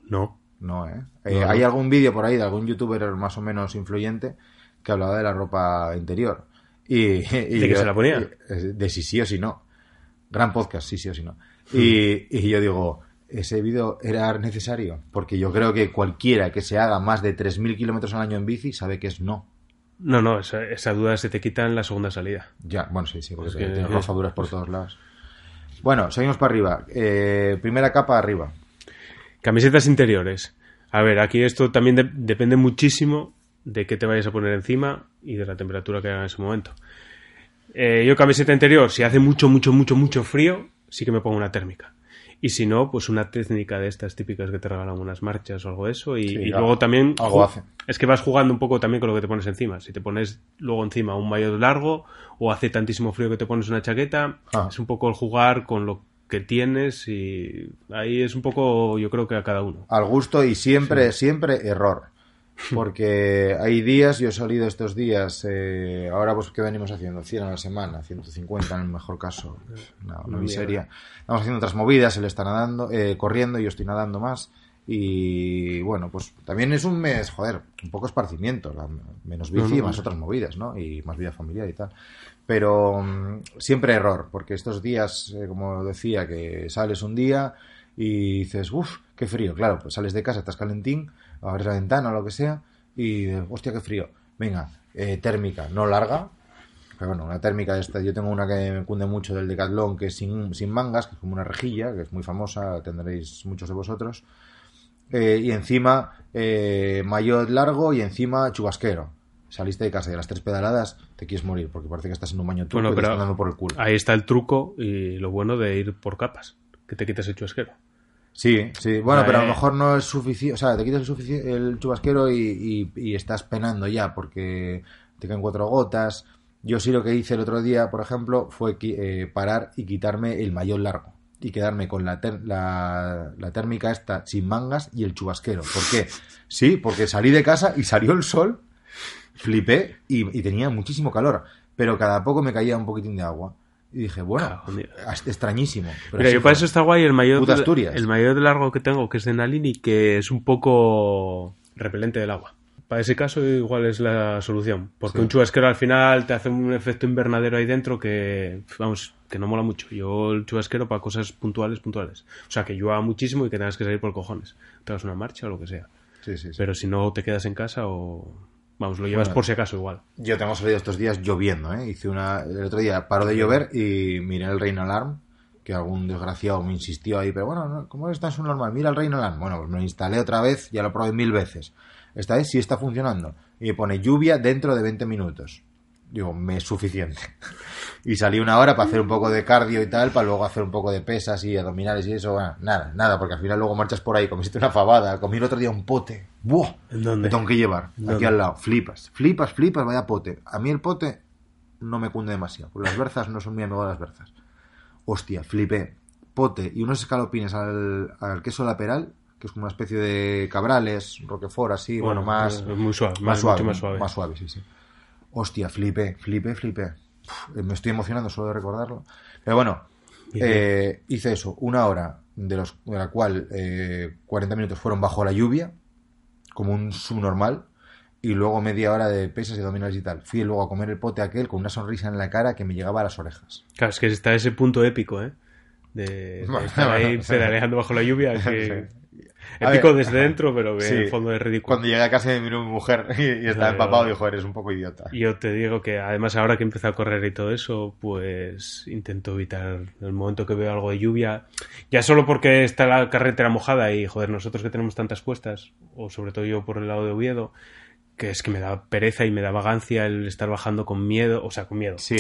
No. No, ¿eh? Eh, No. Hay algún vídeo por ahí de algún youtuber más o menos influyente que hablaba de la ropa interior. Y, y ¿De qué se la ponía? y- De si sí o si no. Gran podcast, sí sí o si no. Y, y yo digo, ese vídeo era necesario, porque yo creo que cualquiera que se haga más de 3.000 kilómetros al año en bici sabe que es no. No, no, esa, esa duda se te quita en la segunda salida. Ya, bueno, sí, sí, porque Es te- que- tienes rozaduras por todos lados. Bueno, seguimos para arriba. Eh, primera capa arriba. Camisetas interiores. A ver, aquí esto también de- depende muchísimo de qué te vayas a poner encima y de la temperatura que haga en ese momento. Eh, yo camiseta interior, si hace mucho, mucho, mucho, mucho frío, sí que me pongo una térmica. Y si no, pues una técnica de estas típicas que te regalan unas marchas o algo de eso. Y, Sí, y algo- luego también... algo hace. Es que vas jugando un poco también con lo que te pones encima. Si te pones luego encima un maillot largo o hace tantísimo frío que te pones una chaqueta, Ah. es un poco el jugar con lo que tienes y ahí es un poco, yo creo que a cada uno. al gusto y siempre, siempre error. Porque hay días, yo he salido estos días, eh, ahora pues ¿qué venimos haciendo? 100 a la semana, 150 en el mejor caso, una, miseria. Estamos haciendo otras movidas, él está nadando, eh, corriendo, yo estoy nadando más. Y bueno, pues también es un mes, joder, un poco esparcimiento, la- menos bici No, no, y más otras movidas, ¿no? Y más vida familiar y tal. Pero mm, siempre error, porque estos días, eh, como decía, que sales un día y dices, uff, qué frío. Claro, pues sales de casa, estás calentín, abres la ventana o lo que sea, y hostia, qué frío. Venga, eh, térmica, no larga. Pero bueno, una térmica de esta, yo tengo una que me cunde mucho del Decathlon, que es sin, sin mangas, que es como una rejilla, que es muy famosa, tendréis muchos de vosotros. Eh, y encima, eh, maillot largo y encima chubasquero. Saliste de casa y a las tres pedaladas te quieres morir, porque parece que estás en un baño turco Bueno, y te pero están dando por el culo. Ahí está el truco y lo bueno de ir por capas, que te quites el chubasquero. Sí, sí. Bueno, Eh, pero a lo mejor no es suficiente. O sea, te quitas el, sufici- el chubasquero y, y- y estás penando ya porque te caen cuatro gotas. Yo sí lo que hice el otro día, por ejemplo, fue eh, parar y quitarme el maillot largo. y quedarme con la, ter- la, la térmica esta sin mangas y el chubasquero. ¿Por qué? Sí, porque salí de casa y salió el sol, flipé y, y tenía muchísimo calor, pero cada poco me caía un poquitín de agua. Y dije, bueno, Cago en Dios. es extrañísimo. pero Mira, yo para eso está guay el mayor, de, Asturias. el mayor de largo que tengo, que es de Nalini, que es un poco repelente del agua. Para ese caso igual es la solución, porque Sí. un chubasquero al final te hace un efecto invernadero ahí dentro que, vamos, que no mola mucho. Yo el chubasquero para cosas puntuales, puntuales. O sea, que llueva muchísimo y que tengas que salir por cojones. Te hagas una marcha o lo que sea. Sí, sí. Pero si no te quedas en casa o... Vamos, lo llevas Bueno. por si acaso igual. Yo tengo salido estos días lloviendo, ¿eh? Hice una... El otro día paró de llover y miré el Rain Alarm, que algún desgraciado me insistió ahí, pero bueno, no, ¿cómo está su normal? Mira el Rain Alarm. Bueno, pues me lo instalé otra vez, ya lo probé mil veces. Esta vez sí está funcionando. Y me pone lluvia dentro de 20 minutos. Digo, me es suficiente. Y salí una hora para hacer un poco de cardio y tal, para luego hacer un poco de pesas y abdominales y eso. Bueno, nada, nada, porque al final luego marchas por ahí, comiste una fabada, comí el otro día un pote. ¡Buah! ¿En dónde? Me tengo que llevar, ¿En aquí dónde? al lado. Flipas, flipas, flipas, vaya pote. A mí el pote no me cunde demasiado, porque las berzas no son muy amigo de las berzas. Hostia, flipé. Pote y unos escalopines al, al queso laperal, que es como una especie de cabrales, roquefort así, bueno, más, muy suave, más más, suave, mucho más suave. más suave, sí, sí. Hostia, flipé, flipé, flipé. Me estoy emocionando solo de recordarlo. Pero bueno, eh, hice eso, una hora, de, los, de la cual eh, 40 minutos fueron bajo la lluvia, como un subnormal, y luego media hora de pesas y abdominales y tal. Fui luego a comer el pote aquel con una sonrisa en la cara que me llegaba a las orejas. Claro, es que está ese punto épico, ¿eh? De, de estar ahí pedaleando bajo la lluvia. Que... Épico desde dentro, pero que Sí. en el fondo es ridículo. Cuando llegué a casa me miró mi mujer y, y estaba Claro. empapado y dijo, eres un poco idiota. Yo te digo que además ahora que empecé a correr y todo eso, pues intento evitar el momento que veo algo de lluvia. Ya solo porque está la carretera mojada y, joder, nosotros que tenemos tantas cuestas, o sobre todo yo por el lado de Oviedo, que es que me da pereza y me da vagancia el estar bajando con miedo, o sea, con miedo. Sí,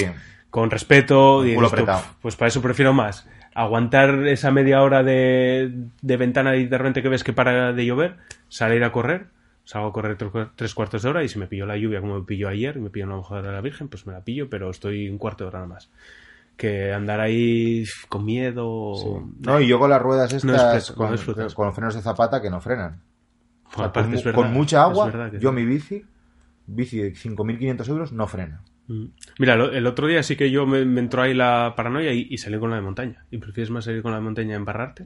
con respeto y culo apretado. pues para eso prefiero más aguantar esa media hora de, de ventana y de repente que ves que para de llover salir a correr salgo a correr tres, cuar- tres cuartos de hora y si me pillo la lluvia como me pilló ayer y me pillo una mojada de la Virgen pues me la pillo pero estoy un cuarto de hora nada más que andar ahí con miedo sí. No, y yo con las ruedas estas, no con, con los frenos de zapata que no frenan. O sea, Aparte con, verdad, con mucha agua, yo mi bici, bici de 5.500 euros, no frena. Mm. Mira, el otro día sí que yo me, me entró ahí la paranoia y, y salí con la de montaña. ¿Y prefieres más salir con la de montaña a embarrarte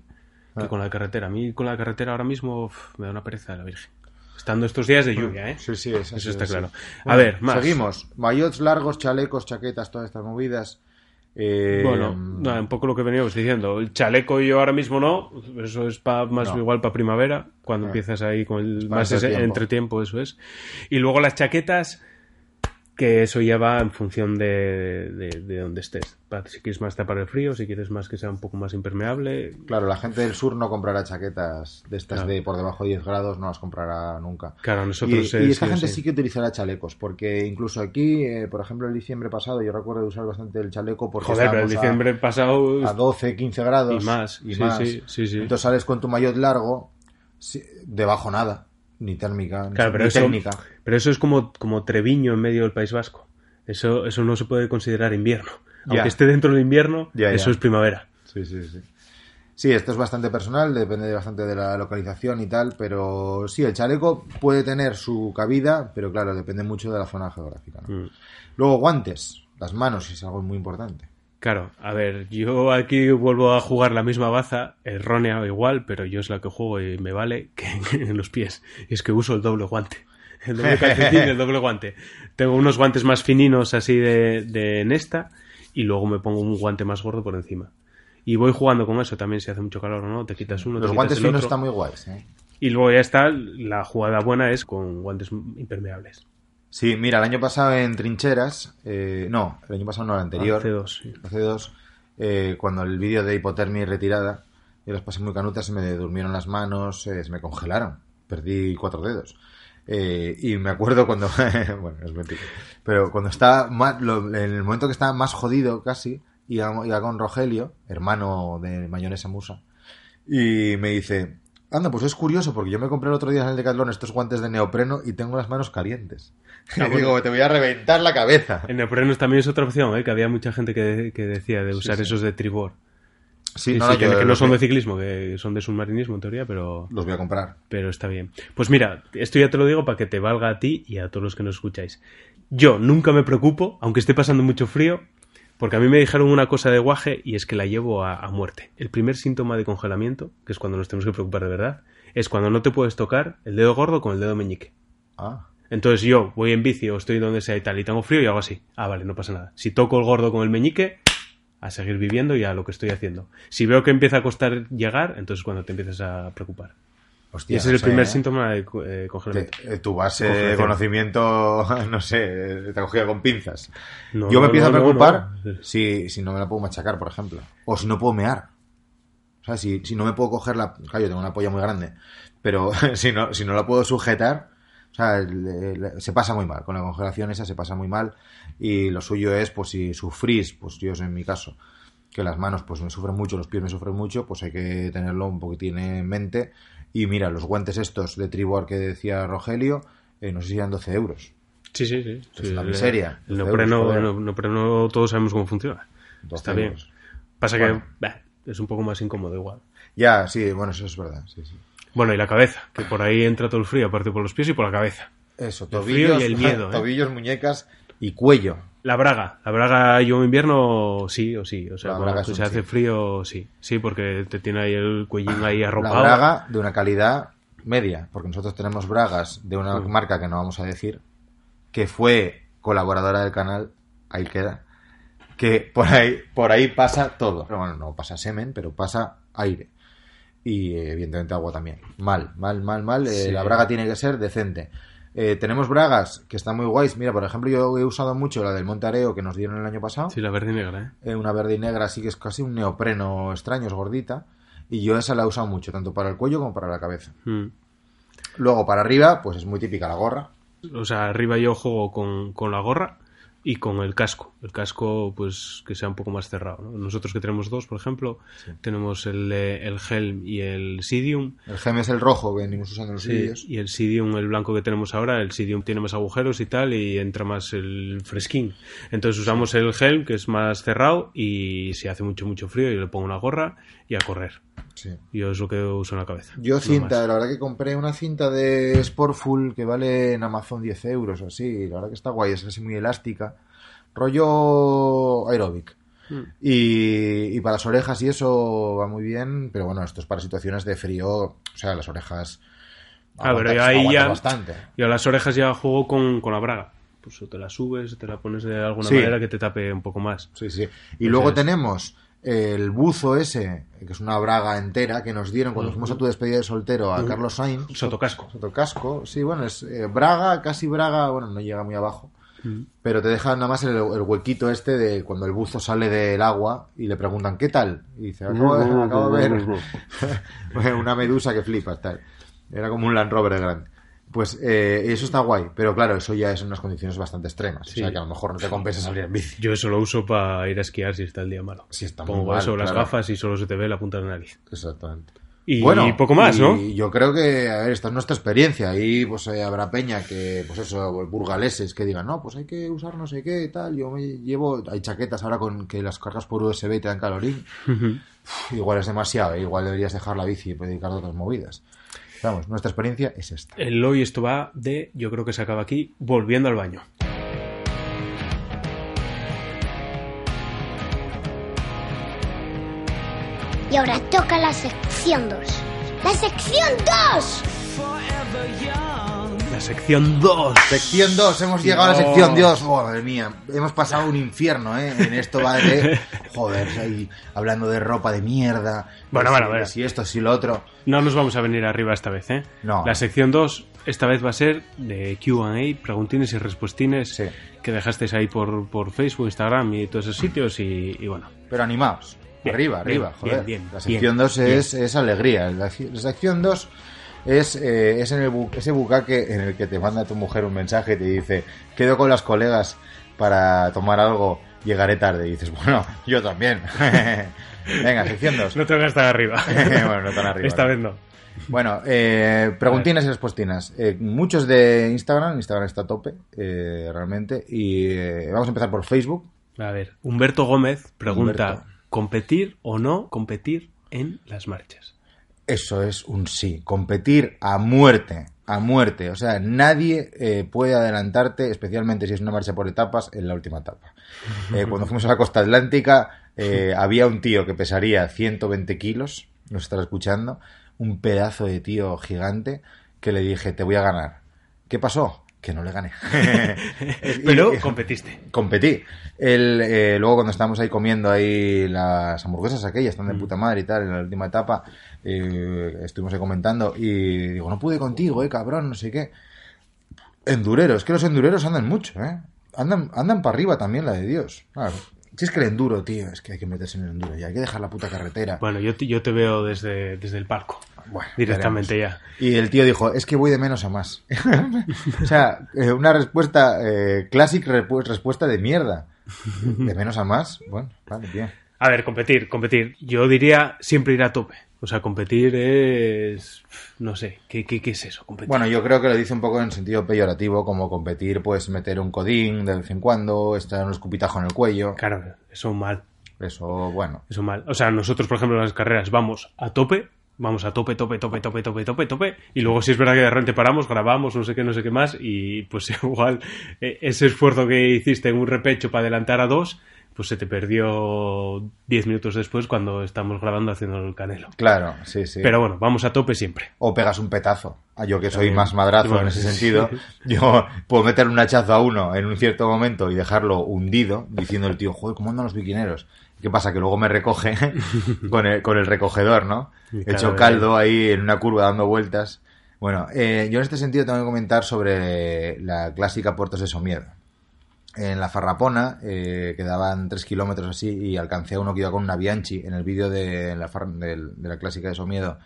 que Ah. con la de carretera? A mí con la de carretera ahora mismo uf, me da una pereza de la Virgen. Estando estos días de lluvia, ¿eh? Sí, sí, es Eso está claro. A Bueno, ver, más. Seguimos. Mayots largos, chalecos, chaquetas, todas estas movidas. Eh, Bueno, nada, un poco lo que veníamos diciendo. El chaleco yo ahora mismo no, eso es pa- más No. igual para primavera, cuando Ah. empiezas ahí con el más entretiempo. entretiempo, eso es. Y luego las chaquetas, que eso ya va en función de, de, de donde estés. Si quieres más tapar el frío, si quieres más que sea un poco más impermeable. Claro, la gente del sur no comprará chaquetas de estas Claro. de por debajo de 10 grados, no las comprará nunca. Claro, Y, nosotros... y eh, esta sí o gente sí. sí que utilizará chalecos, porque incluso aquí, eh, por ejemplo, el diciembre pasado, yo recuerdo de usar bastante el chaleco porque Joder, pero el estábamos a- diciembre pasado... a 12, 15 grados Y más, y sí, más. Entonces sales con tu maillot largo, sí, debajo nada, ni térmica, ni- Claro, pero ni eso, técnica. Pero eso es como, como Treviño en medio del País Vasco. Eso, eso no se puede considerar invierno. Aunque esté dentro del invierno, eso es primavera. Sí, sí, sí. Sí, esto es bastante personal, depende bastante de la localización y tal, pero sí, el chaleco puede tener su cabida, pero claro, depende mucho de la zona geográfica. ¿no? Mm. Luego, guantes, las manos es algo muy importante. Claro, a ver, yo aquí vuelvo a jugar la misma baza, errónea o igual, pero yo es la que juego y me vale que en los pies. Y es que uso el doble guante. El doble calcetín el doble guante. Tengo unos guantes más fininos así de, de Nesta y luego me pongo un guante más gordo por encima. Y voy jugando con eso también si hace mucho calor o no, te quitas uno, te Los quitas guantes el finos otro. están muy guays. ¿eh? Y luego ya está, la jugada buena es con guantes impermeables. Sí, mira, el año pasado en Trincheras, eh, no, el año pasado no, el anterior, Hace dos, sí. hace dos, eh, cuando el vídeo de hipotermia y retirada, yo las pasé muy canutas, se me durmieron las manos, eh, se me congelaron, perdí cuatro dedos. Eh, y me acuerdo cuando, bueno, es mentira, pero cuando estaba más, lo- en el momento que estaba más jodido casi, iba, iba con Rogelio, hermano de Mayonesa Musa, y me dice, anda, pues es curioso porque yo me compré el otro día en el Decathlon estos guantes de neopreno y tengo las manos calientes. Ah, Y digo, te voy a reventar la cabeza. En neoprenos también es otra opción, ¿eh? que había mucha gente que, que decía de usar sí. esos de tribor. Sí, Sí, no, sí, que, no son de ciclismo, que son de submarinismo en teoría, pero, Los voy a comprar. pero está bien. Pues mira, esto ya te lo digo para que te valga a ti y a todos los que nos escucháis. Yo nunca me preocupo, aunque esté pasando mucho frío, porque a mí me dijeron una cosa de guaje y es que la llevo a, a muerte. El primer síntoma de congelamiento, que es cuando nos tenemos que preocupar de verdad, es cuando no te puedes tocar el dedo gordo con el dedo meñique. Ah, Entonces yo voy en bici o estoy donde sea y tal y tengo frío y hago así. Ah, vale, no pasa nada. Si toco el gordo con el meñique, a seguir viviendo y a lo que estoy haciendo. Si veo que empieza a costar llegar, entonces es cuando te empiezas a preocupar. hostia. y ese no es el primer ¿eh? síntoma de eh, congelamiento. Te- eh, tu base de conocimiento, no sé, te ha cogido con pinzas. No, Yo me no, empiezo a preocupar. Si, si no me la puedo machacar, por ejemplo. O si no puedo mear. O sea, si, si no me puedo coger la... Claro, yo tengo una polla muy grande. Pero si no, si no la puedo sujetar, o sea, le- le- se pasa muy mal. Con la congelación esa se pasa muy mal. Y lo suyo es, pues si sufrís, pues yo en mi caso, que las manos pues me sufren mucho, los pies me sufren mucho, pues hay que tenerlo un poquitín en mente. Y mira, los guantes estos de Tribor que decía Rogelio, eh, no sé si eran 12 euros. Sí, sí, sí. Es Sí, una miseria. El 12 neopreno, no- todos sabemos cómo funciona. 12 Está bien. Pasa Bueno. que bah, es un poco más incómodo igual. Ya, sí, bueno, eso es verdad. Sí, sí. Bueno, y la cabeza, que por ahí entra todo el frío, aparte por los pies y por la cabeza. Eso, El frío tobillos, y el miedo, ¿eh? tobillos, muñecas y cuello. La braga, la braga yo en invierno sí o sí, o sea, cuando se hace sí. frío sí, sí, porque te tiene ahí el cuellín ahí arropado. La braga de una calidad media, porque nosotros tenemos bragas de una Mm. marca que no vamos a decir, que fue colaboradora del canal, ahí queda, que por ahí, por ahí pasa todo. Pero bueno, no pasa semen, pero pasa aire. Y evidentemente agua también. Mal, mal, mal, mal. Eh. La braga tiene que ser decente. Eh, tenemos bragas que están muy guays. Mira, por ejemplo, yo he usado mucho la del Montareo que nos dieron el año pasado. Sí, la verde y negra, ¿eh? Eh, una verde y negra, así que es casi un neopreno extraño, es gordita. Y yo esa la he usado mucho, tanto para el cuello como para la cabeza. Mm. Luego para arriba, pues es muy típica la gorra. O sea, arriba yo juego con, con la gorra y con el casco. El casco, pues, que sea un poco más cerrado. ¿no? Nosotros que tenemos dos, por ejemplo, tenemos el, eh, el Helm y el Sidium. El gem es el rojo que venimos usando en los Sí, vídeos. y el Sidium, el blanco que tenemos ahora, el Sidium tiene más agujeros y tal, y entra más el fresquín. Entonces usamos el Helm, que es más cerrado, y si hace mucho, mucho frío, yo le pongo una gorra y a correr. Sí. Yo es lo que uso en la cabeza. Yo cinta, la verdad que compré una cinta de Sportful que vale en Amazon 10 euros o así. La verdad que está guay, es así muy elástica. Rollo aeróbic. Mm. Y, y para las orejas y eso va muy bien, pero bueno, esto es para situaciones de frío, o sea, las orejas... Ah, pero yo ahí ya- bastante. Yo a las orejas ya juego con, con la braga. Pues o te la subes, te la pones de alguna Sí. manera que te tape un poco más. Sí, sí. Y luego tenemos el buzo ese, que es una braga entera que nos dieron cuando fuimos a tu despedida de soltero a. Carlos Sainz. Sotocasco. Sotocasco, sí, bueno, es eh, braga, casi braga, bueno, no llega muy abajo. Mm. Pero te deja nada más el, el huequito este de cuando el buzo sale del agua y le preguntan ¿qué tal? Y dice, acabo de, acabo de ver una medusa que flipas, tal. Era como un Land Rover de grande. Pues eh, eso está guay, pero claro, eso ya es unas condiciones bastante extremas. Sí. O sea que a lo mejor no te compensa salir en bici. Yo eso lo uso para ir a esquiar si está el día malo. Si está muy Pongo mal, eso, las gafas y solo se te ve la punta de la nariz. Exactamente. Y, y poco más, y ¿no? yo creo que, a ver, esta es nuestra experiencia. Ahí pues eh, habrá peña que, pues eso, burgaleses que digan, no, pues hay que usar no sé qué, tal. Yo me llevo, hay chaquetas ahora con que las cargas por USB y te dan calorín. Uf, igual es demasiado, ¿eh? igual deberías dejar la bici y dedicarte a otras movidas. Vamos, nuestra experiencia es esta. El hoy esto va de, yo creo que se acaba aquí, volviendo al baño. Y ahora toca la sección 2. ¡La sección 2! Sección 2. Sección 2, hemos llegado a la sección Dios. Madre mía, hemos pasado un infierno, ¿eh? En esto va de. Joder, ahí hablando de ropa de mierda. Bueno, bueno, si- bueno. Si esto, si lo otro. No nos vamos a venir arriba esta vez, ¿eh? No. La sección 2 esta vez va a ser de QA, preguntines y respuestines Sí. que dejasteis ahí por, por Facebook, Instagram y todos esos sitios. Y, y bueno, Pero animaos. Bien, arriba, bien, arriba, joder. bien, bien, la sección bien, 2 es, es alegría. La, la sección 2 es, eh, es en el bu- ese bucaque en el que te manda tu mujer un mensaje y te dice: Quedo con las colegas para tomar algo, llegaré tarde. Y dices: Bueno, yo también. Venga, sección 2. no tengo que estar arriba. Bueno, no tan arriba, Esta no. vez no. Bueno, eh, preguntinas y respuestinas. Eh, muchos de Instagram, Instagram está a tope, eh, realmente. Y vamos a empezar por Facebook. A ver, Humberto Gómez pregunta: Humberto. competir o no competir en las marchas. Eso es un sí. Competir a muerte, a muerte. O sea, nadie eh, puede adelantarte, especialmente si es una marcha por etapas, en la última etapa. Eh, cuando fuimos a la costa atlántica, eh, había un tío que pesaría 120 kilos, nos estará escuchando, un pedazo de tío gigante, que le dije, te voy a ganar. ¿Qué pasó? Que no le gané. Pero Y- competiste. competí. El, eh, luego cuando estábamos ahí comiendo ahí las hamburguesas aquellas, están de puta madre y tal, en la última etapa, eh, estuvimos ahí comentando y digo, no pude contigo, eh, cabrón, no sé qué. Endureros, que los endureros andan mucho, eh. Andan, andan para arriba también, la de Dios. Claro. Si es que el enduro, tío, es que hay que meterse en el enduro y hay que dejar la puta carretera. Bueno, yo te, yo te veo desde, desde el palco. Bueno, directamente ya. Y el tío dijo, es que voy de menos a más. o sea, eh, una respuesta, eh, repu- respuesta de mierda. De menos a más, bueno, vale, bien. A ver, competir, competir. Yo diría siempre ir a tope. O sea, competir es... No sé, ¿qué, qué, qué es eso? Competir. Bueno, yo creo que lo dice un poco en sentido peyorativo, como competir, pues meter un codín de vez en cuando, estar un escupitajo en el cuello. Claro, eso mal. Eso, bueno. Eso mal. O sea, nosotros, por ejemplo, en las carreras vamos a tope, vamos a tope, tope, tope, tope, tope, tope, tope, y luego si es verdad que de repente paramos, grabamos, no sé qué, no sé qué más, y pues igual eh, ese esfuerzo que hiciste en un repecho para adelantar a dos, pues se te perdió 10 minutos después cuando estamos grabando haciendo el canelo. Claro, sí, sí. Pero bueno, vamos a tope siempre. O pegas un petazo. Ah, Yo que soy También. más madrazo Bueno, en ese sí. sentido, yo puedo meter un hachazo a uno en un cierto momento y dejarlo hundido, diciendo el tío, joder, ¿cómo andan los biquineros? ¿Qué pasa? Que luego me recoge con el, con el recogedor, ¿no? He hecho caldo ahí en una curva dando vueltas. Bueno, eh, yo en este sentido tengo que comentar sobre la clásica Puertos de Somiedo. En la Farrapona eh, quedaban tres kilómetros así y alcancé a uno que iba con una Bianchi. En el vídeo de la, de la clásica de Somiedo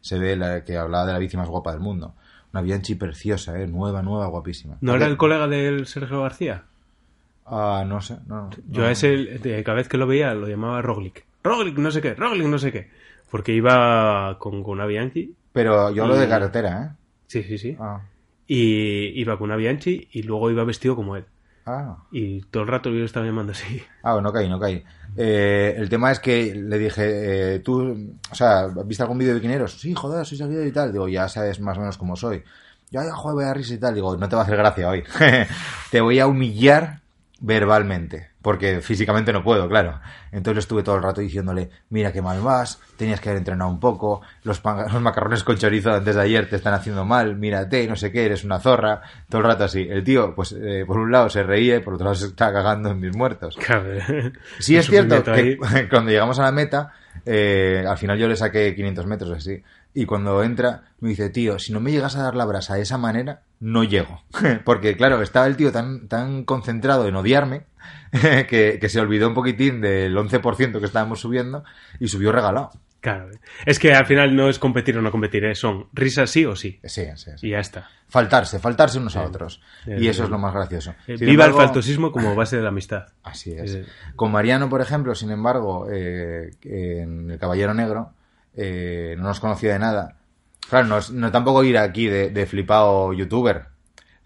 se ve la que hablaba de la bici más guapa del mundo. Una Bianchi preciosa, ¿eh? nueva, nueva, guapísima. ¿No era el colega del Sergio García? Ah, no sé. No, Yo no. a ese, cada vez que lo veía, lo llamaba Roglic. Roglic, no sé qué, Roglic, no sé qué. Porque iba con, con una Bianchi. Pero yo hablo de carretera, ¿eh? Sí, sí, sí. Ah, Y iba con una Bianchi y luego iba vestido como él. ah. Y todo el rato yo lo estaba llamando así. Ah, no caí, no caí. Eh, el tema es que le dije, eh, tú, o sea, ¿viste algún vídeo de biquineros? Sí, joder, soy seguidor y tal. Digo, ya sabes más o menos cómo soy. Ya, ya, joder, voy a risa y tal. Digo, no te va a hacer gracia hoy. te voy a humillar verbalmente. Porque físicamente no puedo, claro. Entonces estuve todo el rato diciéndole, mira qué mal vas, tenías que haber entrenado un poco, los, macarrones con chorizo antes de ayer te están haciendo mal, mírate, no sé qué, eres una zorra. Todo el rato así. El tío, pues, eh, por un lado se reía y por otro lado se está cagando en mis muertos. Sí es cierto que ahí. cuando llegamos a la meta, eh, al final yo le saqué 500 metros así. Y cuando entra, me dice, tío, si no me llegas a dar la brasa de esa manera, no llego. Porque, claro, estaba el tío tan, tan concentrado en odiarme que, que se olvidó un poquitín del 11% que estábamos subiendo y subió regalado. Claro. Es que al final no es competir o no competir, ¿eh? son risas sí o sí. Sí, sí, sí. Y ya está. Faltarse, faltarse unos a otros. Sí, Y eso es lo más gracioso. Eh, Sin Viva embargo- el faltosismo como base de la amistad. Así es. Con Mariano, por ejemplo, sin embargo, eh, en El Caballero Negro, eh, no nos conocía de nada. Claro, no, es- no tampoco ir aquí de, de flipado youtuber,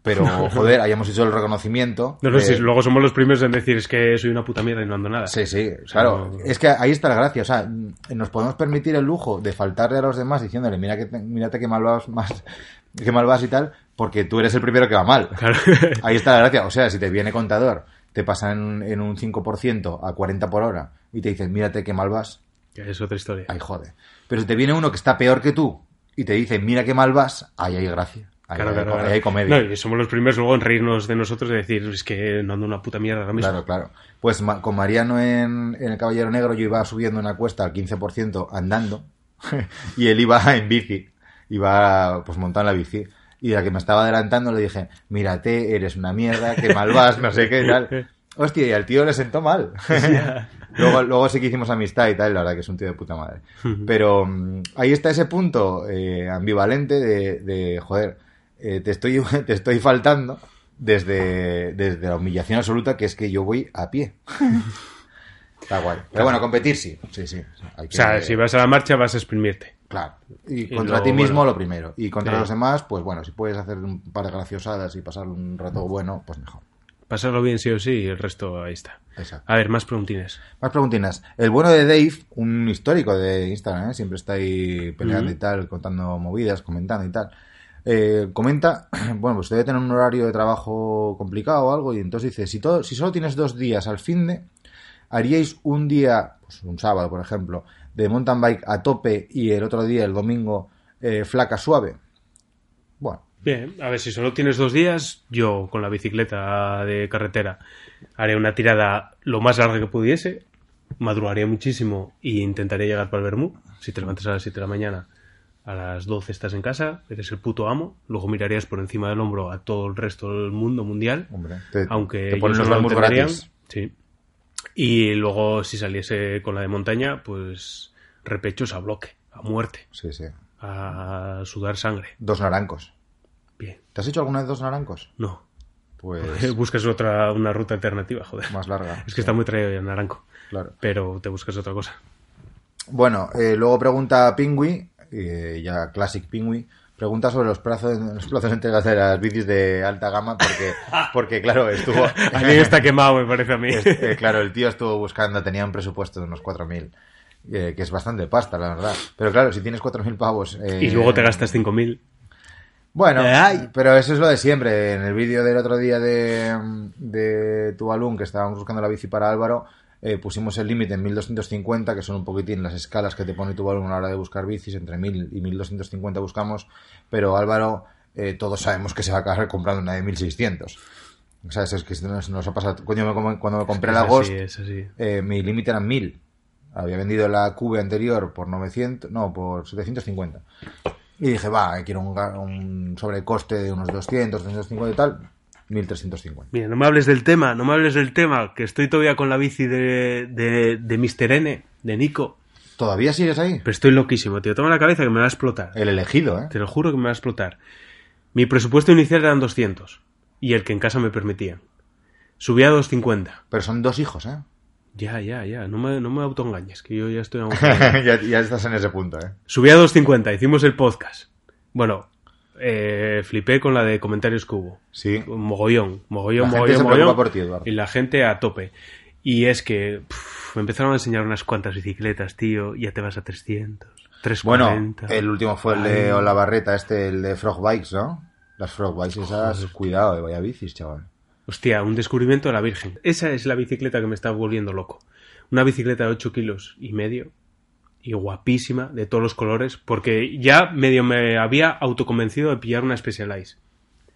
pero joder, hayamos hecho el reconocimiento. No, no, de- si luego somos los primeros en decir es que soy una puta mierda y no ando nada. Sí, sí, claro. no- Es que ahí está la gracia. O sea, nos podemos permitir el lujo de faltarle a los demás diciéndole, mira que te- mírate qué mal vas, más, qué mal vas y tal, porque tú eres el primero que va mal. Claro. Ahí está la gracia. O sea, si te viene contador, te pasan en un 5% a 40 por hora y te dicen, mírate qué mal vas, Que es otra historia. ahí jode. Pero si te viene uno que está peor que tú y te dice, mira qué mal vas, ahí hay gracia. Ahí, Claro, hay, claro, ahí claro. hay comedia. No, y somos los primeros luego en reírnos de nosotros y decir es que no ando una puta mierda ahora mismo. Claro, claro. Pues ma- con Mariano en, en El Caballero Negro yo iba subiendo una cuesta al 15% andando y él iba en bici, iba pues montando la bici. Y la que me estaba adelantando le dije, mírate, eres una mierda, qué mal vas, no sé qué, tal. Hostia, y al tío le sentó mal. luego, luego sí que hicimos amistad y tal, la verdad que es un tío de puta madre. Pero mm, ahí está ese punto eh, ambivalente de, de, joder, eh, te, estoy, te estoy faltando desde, desde la humillación absoluta, que es que yo voy a pie. Está guay. Pero bueno, competir sí. Sí, sí. Hay O sea, si vas a la marcha vas a exprimirte. Claro. Y, Y contra luego, ti mismo bueno. lo primero. Y contra los demás, pues bueno, si puedes hacer un par de graciosadas y pasar un rato bueno, pues mejor. Pasarlo bien sí o sí y el resto ahí está. Exacto. A ver, más preguntines. Más preguntinas. El bueno de Dave, un histórico de Instagram, ¿eh? siempre está ahí peleando y tal, contando movidas, comentando y tal. Eh, comenta, bueno, pues debe tener un horario de trabajo complicado o algo, y entonces dice, si, todo, si solo tienes dos días al fin de, ¿haríais un día, pues un sábado, por ejemplo, de mountain bike a tope y el otro día, el domingo, eh, flaca suave? Bien, a ver, si solo tienes dos días, yo con la bicicleta de carretera haré una tirada lo más larga que pudiese, madrugaría muchísimo y intentaría llegar para el Bermú. Si te levantas a las 7 de la mañana, a las 12 estás en casa, eres el puto amo, luego mirarías por encima del hombro a todo el resto del mundo mundial, hombre, te, aunque te ponen los gratis. Sí. Y luego si saliese con la de montaña, pues repechos a bloque, a muerte, Sí, sí. a sudar sangre. Dos naranjos. Bien, ¿Te has hecho alguna vez dos naranjos? no. Pues Buscas otra, una ruta alternativa, joder. más larga. Es que está muy traído ya naranjo. Claro. Pero te buscas otra cosa. Bueno, eh, luego pregunta Pingui, eh, ya Classic Pingui, pregunta sobre los plazos, los plazos de de las bicis de alta gama, porque, porque claro, estuvo... Alguien está quemado, me parece a mí. Eh, claro, el tío estuvo buscando, tenía un presupuesto de unos 4.000, eh, que es bastante pasta, la verdad. Pero claro, si tienes 4.000 pavos... eh, Y luego te gastas 5.000. Bueno, Ay. pero eso es lo de siempre. En el vídeo del otro día de, de Tuvalu, que estábamos buscando la bici para Álvaro, eh, pusimos el límite en 1250, que son un poquitín las escalas que te pone Tuvalu a la hora de buscar bicis. Entre 1000 y 1250 buscamos, pero Álvaro, eh, todos sabemos que se va a acabar comprando una de 1600. O sea, eso es que nos, nos ha pasado. Coño, me cuando me compré la Ghost, eh, mi límite eran 1000. Había vendido la Cube anterior por 900, no, por 750. Y dije, va, quiero un, un sobrecoste de unos 200, 250 y tal, 1350. Mira, no me hables del tema, no me hables del tema, que estoy todavía con la bici de, de, de Mr. N, de Nico. ¿Todavía sigues ahí? Pero estoy loquísimo, tío. Toma la cabeza que me va a explotar. El elegido, ¿eh? Te lo juro que me va a explotar. Mi presupuesto inicial eran 200. Y el que en casa me permitía. Subí a 250. Pero son dos hijos, ¿eh? Ya, ya, ya. No me, no me autoengañes, que yo ya estoy... ya, ya estás en ese punto, ¿eh? Subí a 250, hicimos el podcast. Bueno, eh, flipé con la de comentarios que hubo. Sí. Mogollón, mogollón, La mogollón, por ti. Y la gente a tope. Y es que pff, me empezaron a enseñar unas cuantas bicicletas, tío. Ya te vas a 300, Bueno, 340. el último fue el de Olavarreta, este, el de Frog Bikes, ¿no? Las Frog Bikes esas, cuidado, eh, vaya bicis, chaval. Hostia, un descubrimiento de la Virgen. Esa es la bicicleta que me está volviendo loco. Una bicicleta de 8 kilos y medio. Y guapísima, de todos los colores. Porque ya medio me había autoconvencido de pillar una Specialized.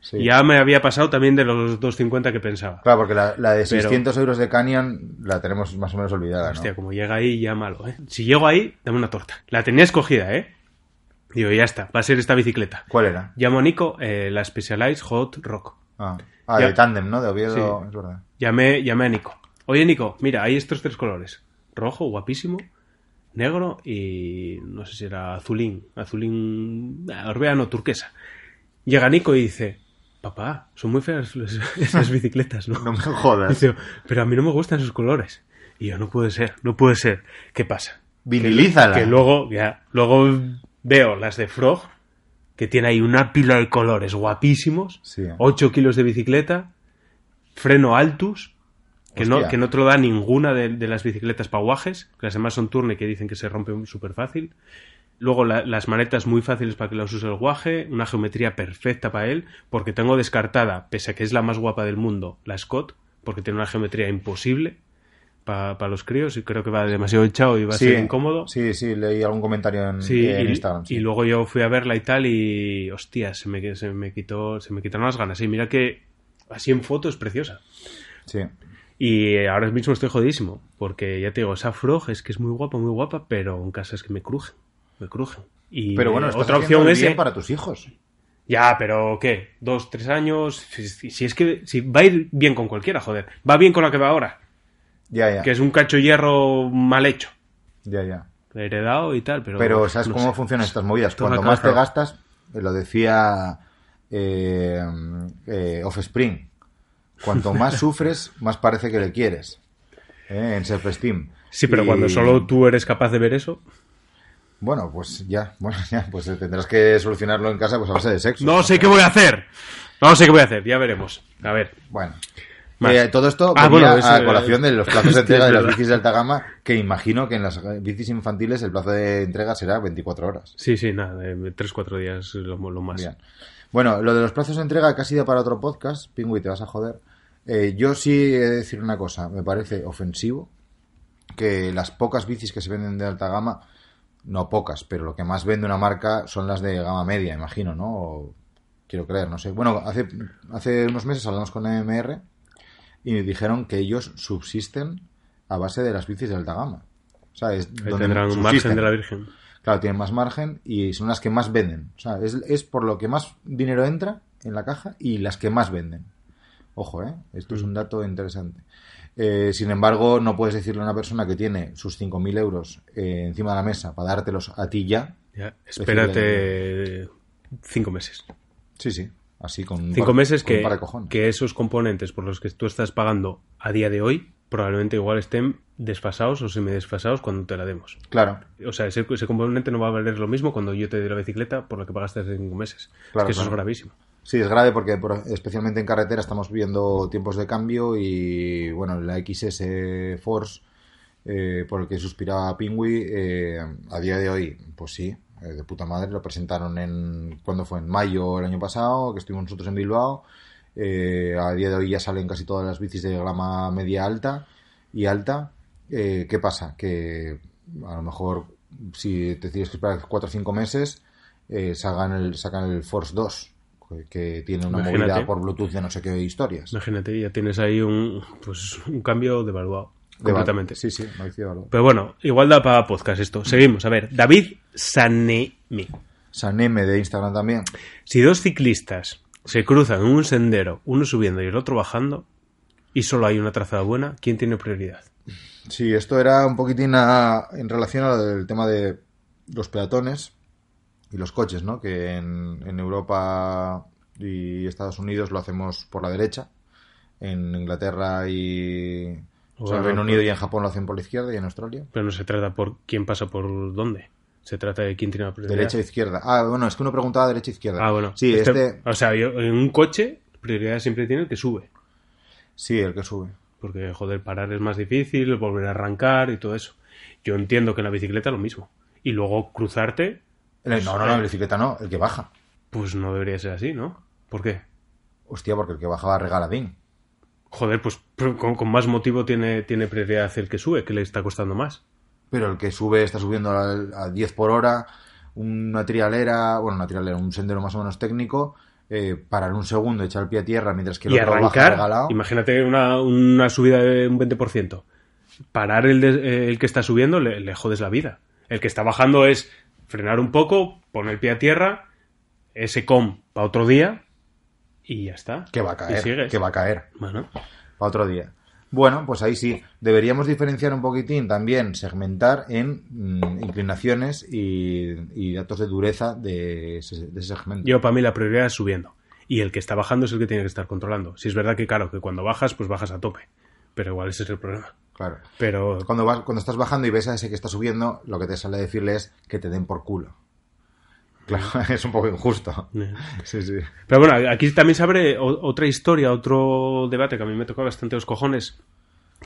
Sí. Ya me había pasado también de los 250 que pensaba. Claro, porque la, la de Pero- 600 euros de Canyon la tenemos más o menos olvidada, ¿no? Hostia, como llega ahí, ya malo, ¿eh? Si llego ahí, dame una torta. La tenía escogida, ¿eh? Digo, ya está, va a ser esta bicicleta. ¿Cuál era? Llamo a Nico, eh, la Specialized Hot Rock. Ah, ah Ya. de Tandem, ¿no? De Oviedo, Sí. es verdad. Llamé, llamé a Nico. Oye, Nico, mira, hay estos tres colores. Rojo, guapísimo, negro y no sé si era azulín. Azulín, ah, orbeano, turquesa. Llega Nico y dice, papá, son muy feas los- esas bicicletas, ¿no? No me jodas. Dice, pero a mí no me gustan esos colores. Y yo, no puede ser, no puede ser. ¿Qué pasa? Vinilízala. Que luego, ya, luego veo las de Frog, que tiene ahí una pila de colores guapísimos, Sí. 8 kilos de bicicleta, freno Altus, que no, que no te lo da ninguna de, de las bicicletas paguajes, que las demás son turne que dicen que se rompen súper fácil. Luego la- las manetas muy fáciles para que las use el guaje, una geometría perfecta para él, porque tengo descartada, pese a que es la más guapa del mundo, la Scott, porque tiene una geometría imposible para los críos y creo que va demasiado echado y va a ser incómodo. Sí, sí, leí algún comentario en, Sí, en y, Instagram. sí. y luego yo fui a verla y tal y hostia, se me, se me quitó, se me quitaron las ganas. Y mira que así en foto es preciosa. Sí. Y ahora mismo estoy jodidísimo, porque ya te digo, esa Frog es que es muy guapa, muy guapa, pero en casa es que me crujen, me crujen. Y Pero bueno, otra opción es bien eh, para tus hijos. ya, pero ¿qué? Dos, tres años. Si, si- si es que si va a ir bien con cualquiera, joder. Va bien con la que va ahora, Ya, ya. que es un cacho hierro mal hecho, Ya, ya. heredado y tal, pero. Pero ¿sabes no cómo sé. funcionan estas movidas? Cuanto más te gastas, eh, lo decía eh, eh, Offspring, cuanto más sufres, más parece que le quieres. ¿eh? En self-esteem. Sí, pero Y- cuando solo tú eres capaz de ver eso. Bueno, pues ya, bueno, ya, pues tendrás que solucionarlo en casa pues a base de sexo. No sé qué voy a hacer. No sé qué voy a hacer, ya veremos. A ver. Bueno. Eh, todo esto Ah, venía bueno, a colación de los plazos de entrega de las bicis de alta gama, que imagino que en las bicis infantiles el plazo de entrega será 24 horas. Sí, sí, nada, de 3-4 días lo, lo más. Bien. Bueno, lo de los plazos de entrega casi da para otro podcast, Pingüi, te vas a joder. Eh, yo sí he de decir una cosa, me parece ofensivo que las pocas bicis que se venden de alta gama, no pocas, pero lo que más vende una marca son las de gama media, imagino, ¿no? O quiero creer, no sé. Bueno, hace, hace unos meses hablamos con MMR y dijeron que ellos subsisten a base de las bicis de alta gama. O sea, es donde tendrán un margen de la Virgen. Claro, tienen más margen y son las que más venden. O sea, es, es por lo que más dinero entra en la caja y las que más venden. Ojo, ¿eh? Esto es un dato interesante. Eh, sin embargo, no puedes decirle a una persona que tiene sus 5.000 euros eh, encima de la mesa para dártelos a ti ya. Ya, espérate cinco meses. Sí, sí. Así con Cinco par- meses con que, par que esos componentes por los que tú estás pagando a día de hoy probablemente igual estén desfasados o semidesfasados cuando te la demos. Claro, O sea, ese, ese componente no va a valer lo mismo cuando yo te dé la bicicleta por lo que pagaste hace cinco meses. Claro, es que eso claro. es gravísimo. Sí, es grave porque por- especialmente en carretera estamos viendo tiempos de cambio y bueno, la XS Force eh, por el que suspiraba Pingui eh, a día de hoy, pues sí, de puta madre, lo presentaron en, ¿cuándo fue? En mayo el año pasado, que estuvimos nosotros en Bilbao. Eh, a día de hoy ya salen casi todas las bicis de gama media alta y alta. Eh, ¿Qué pasa? Que a lo mejor si te tienes que esperar 4 o 5 meses, eh, sacan, el, sacan el Force 2, que- que tiene una Imagínate. movilidad por Bluetooth de no sé qué historias. Imagínate, ya tienes ahí un, pues, un cambio devaluado. De completamente. Sí, sí, Mauricio Valor. Pero bueno, igual da para podcast esto. Seguimos. A ver, David Sanemi. Saneme de Instagram también. Si dos ciclistas se cruzan en un sendero, uno subiendo y el otro bajando, y solo hay una trazada buena, ¿quién tiene prioridad? Sí, esto era un poquitín a- en relación al tema de los peatones y los coches, ¿no? Que en, en Europa y Estados Unidos lo hacemos por la derecha. En Inglaterra y o sea, en Reino pues- Unido y en Japón lo hacen por la izquierda y en Australia. Pero no se trata por quién pasa por dónde. Se trata de quién tiene la prioridad. Derecha o izquierda. Ah, bueno, es que uno preguntaba derecha o izquierda. Ah, bueno. Sí, este... O sea, yo, en un coche, prioridad siempre tiene el que sube. Sí, el que sube. Porque, joder, parar es más difícil, volver a arrancar y todo eso. Yo entiendo que en la bicicleta lo mismo. Y luego cruzarte, El- No, no, no, la bicicleta no, el que baja. pues no debería ser así, ¿no? ¿Por qué? Hostia, porque el que baja va regaladín. Joder, pues con, con más motivo tiene, tiene prioridad el que sube, que le está costando más. Pero el que sube está subiendo a, a 10 por hora, una trialera, bueno, una trialera, un sendero más o menos técnico, eh, parar un segundo, echar el pie a tierra mientras que el y otro baja arrancar, regalado. imagínate una, una subida de un 20%. Parar el, de- eh, el que está subiendo le, le jodes la vida. El que está bajando es frenar un poco, poner el pie a tierra, ese com para otro día y ya está. Que va a caer, que va a caer. Bueno, Para otro día. Bueno, pues ahí sí. Deberíamos diferenciar un poquitín también, segmentar en mm, inclinaciones y, y datos de dureza de ese, de ese segmento. yo para mí la prioridad es subiendo. Y el que está bajando es el que tiene que estar controlando. Si es verdad que, claro, que cuando bajas, pues bajas a tope. Pero igual ese es el problema. Claro. Pero Cuando, vas, cuando estás bajando y ves a ese que está subiendo, lo que te sale decirle es que te den por culo. Claro, es un poco injusto. Sí, sí. Pero bueno, aquí también se abre otra historia, otro debate que a mí me toca bastante los cojones,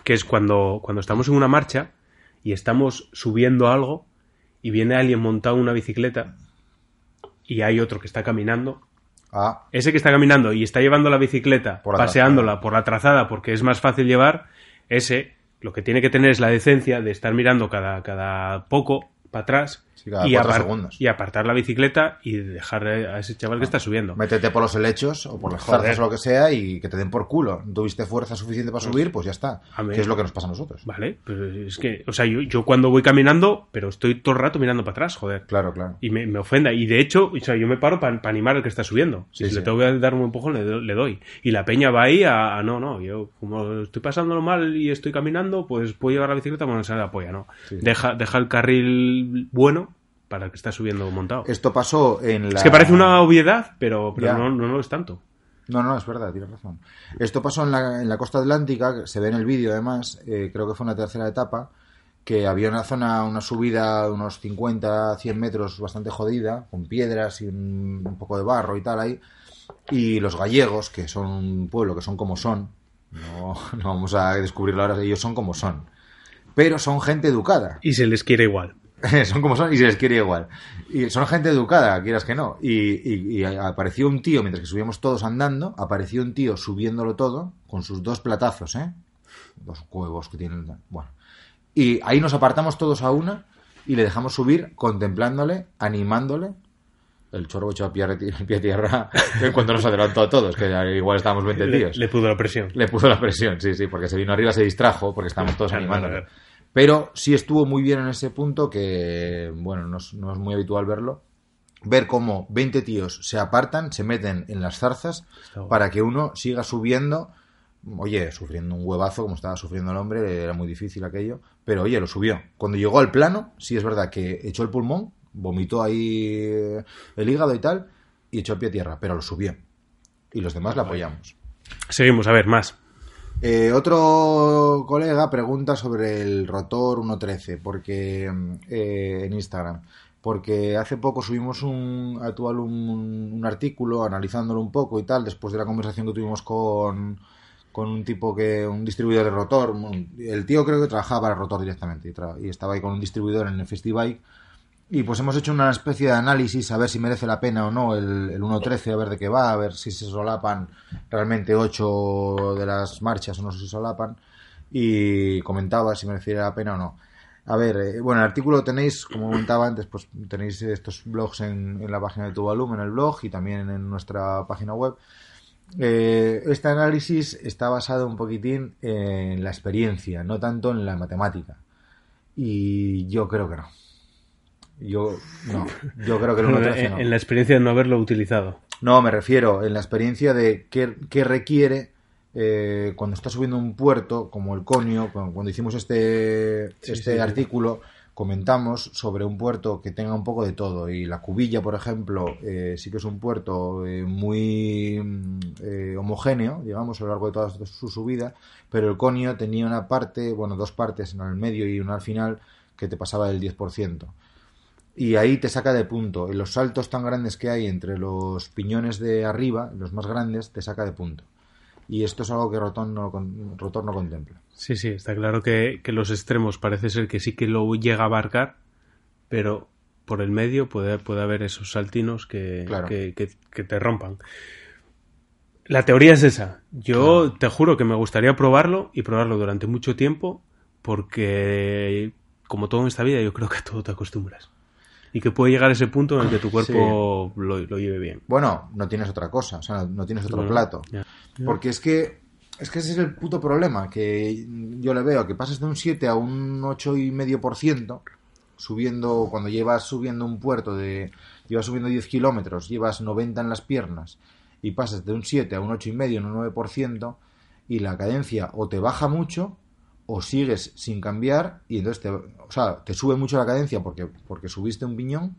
que es cuando, cuando estamos en una marcha y estamos subiendo algo y viene alguien montado en una bicicleta y hay otro que está caminando. Ah, Ese que está caminando y está llevando la bicicleta, Por la paseándola trazada. por la trazada porque es más fácil llevar, ese lo que tiene que tener es la decencia de estar mirando cada, cada poco para atrás Sí, cada y, segundos. apartar la bicicleta y dejar a ese chaval que está subiendo. métete por los helechos o por las zarzas o lo que sea y que te den por culo. Tuviste fuerza suficiente para subir, pues ya está. Que es lo que nos pasa a nosotros. Vale, pero es que, o sea, yo, yo cuando voy caminando, pero estoy todo el rato mirando para atrás, joder. Claro, claro. Y me, me ofenda. Y de hecho, o sea, yo me paro para animar al que está subiendo. Sí, si sí. le tengo que dar un empujón, le, do- le doy. Y la peña va ahí a, a, no, no, yo como estoy pasándolo mal y estoy caminando, pues puedo llevar la bicicleta cuando se la polla, ¿no? Deja, deja el carril bueno para el que está subiendo montado. Esto pasó en la... Es que parece una obviedad, pero, no, no lo es tanto. No, no, es verdad, tienes razón. Esto pasó en la, en la costa atlántica, que se ve en el vídeo además, eh, creo que fue en la tercera etapa, que había una zona, una subida de unos 50, 100 metros bastante jodida, con piedras y un, un poco de barro y tal ahí, y los gallegos, que son un pueblo, que son como son, No, no vamos a descubrirlo ahora, ellos son como son. Pero son gente educada. Y se les quiere igual. son como son y se les quiere igual. Y son gente educada, quieras que no. Y, y- y apareció un tío, mientras que subíamos todos andando, apareció un tío subiéndolo todo, con sus dos platazos, ¿eh? Dos huevos que tienen. Bueno. Y ahí nos apartamos todos a una y le dejamos subir, contemplándole, animándole. El chorro echó a pie, a tierra en cuanto nos adelantó a todos, que igual estábamos 20 Le, tíos. le pudo la presión. Le puso la presión, sí, sí, porque se vino arriba, se distrajo, porque estábamos todos animándole. Pero sí estuvo muy bien en ese punto que, bueno, no es, no es muy habitual verlo. Ver cómo 20 tíos se apartan, se meten en las zarzas para que uno siga subiendo. Oye, sufriendo un huevazo como estaba sufriendo el hombre, era muy difícil aquello. Pero oye, lo subió. Cuando llegó al plano, sí es verdad que echó el pulmón, vomitó ahí eh, el hígado y tal, y echó el pie a tierra, pero lo subió. Y los demás le apoyamos. Seguimos, a ver, más. Eh, otro colega pregunta sobre el rotor 1.13 porque eh, en Instagram. Porque hace poco subimos un actual un, artículo analizándolo un poco y tal después de la conversación que tuvimos con con un tipo que un distribuidor de rotor. El tío creo que trabajaba para rotor directamente y, estaba ahí con un distribuidor en el Festival y pues hemos hecho una especie de análisis a ver si merece la pena o no el, el 1.13, a ver de qué va, a ver si se solapan realmente 8 de las marchas o no se solapan. Y comentaba si merecería la pena o no. A ver, eh, bueno, el artículo tenéis, como comentaba antes, pues tenéis estos blogs en, en la página de Tuvalum, en el blog y también en nuestra página web. Eh, este análisis está basado un poquitín en la experiencia, no tanto en la matemática. Y yo creo que no. Yo no, yo creo que el 1.13 en, no. en la experiencia de no haberlo utilizado. No, me refiero en la experiencia de qué, qué requiere eh, cuando estás subiendo un puerto, como el Conio, cuando, hicimos este, Sí, este sí, sí. artículo, comentamos sobre un puerto que tenga un poco de todo. Y la Cubilla, por ejemplo, eh, sí que es un puerto eh, muy mm, eh, homogéneo, digamos, a lo largo de toda su subida, pero el Conio tenía una parte, bueno, dos partes, una al medio y una al final, que te pasaba del 10% y ahí te saca de punto. Y los saltos tan grandes que hay entre los piñones de arriba, los más grandes, te saca de punto. Y esto es algo que Rotor no, con- Rotor no contempla. Sí, sí, está claro que, que los extremos parece ser que sí que lo llega a abarcar, pero por el medio puede, puede haber esos saltinos que, Claro. que, que- que te rompan. La teoría es esa. Yo te juro que me gustaría probarlo y probarlo durante mucho tiempo porque, como todo en esta vida, yo creo que a todo te acostumbras. Y que puede llegar ese punto en el que tu cuerpo lo, lo lleve bien. Bueno, no tienes otra cosa, o sea, no, tienes otro plato. ya. Porque es que es que ese es el puto problema, que yo le veo, que pasas de un 7 a un 8,5% subiendo, cuando llevas subiendo un puerto de, llevas subiendo 10 kilómetros, llevas 90 en las piernas y pasas de un 7 a un 8,5, un 9%, y la cadencia o te baja mucho o sigues sin cambiar y entonces te, o sea, te sube mucho la cadencia porque, porque subiste un piñón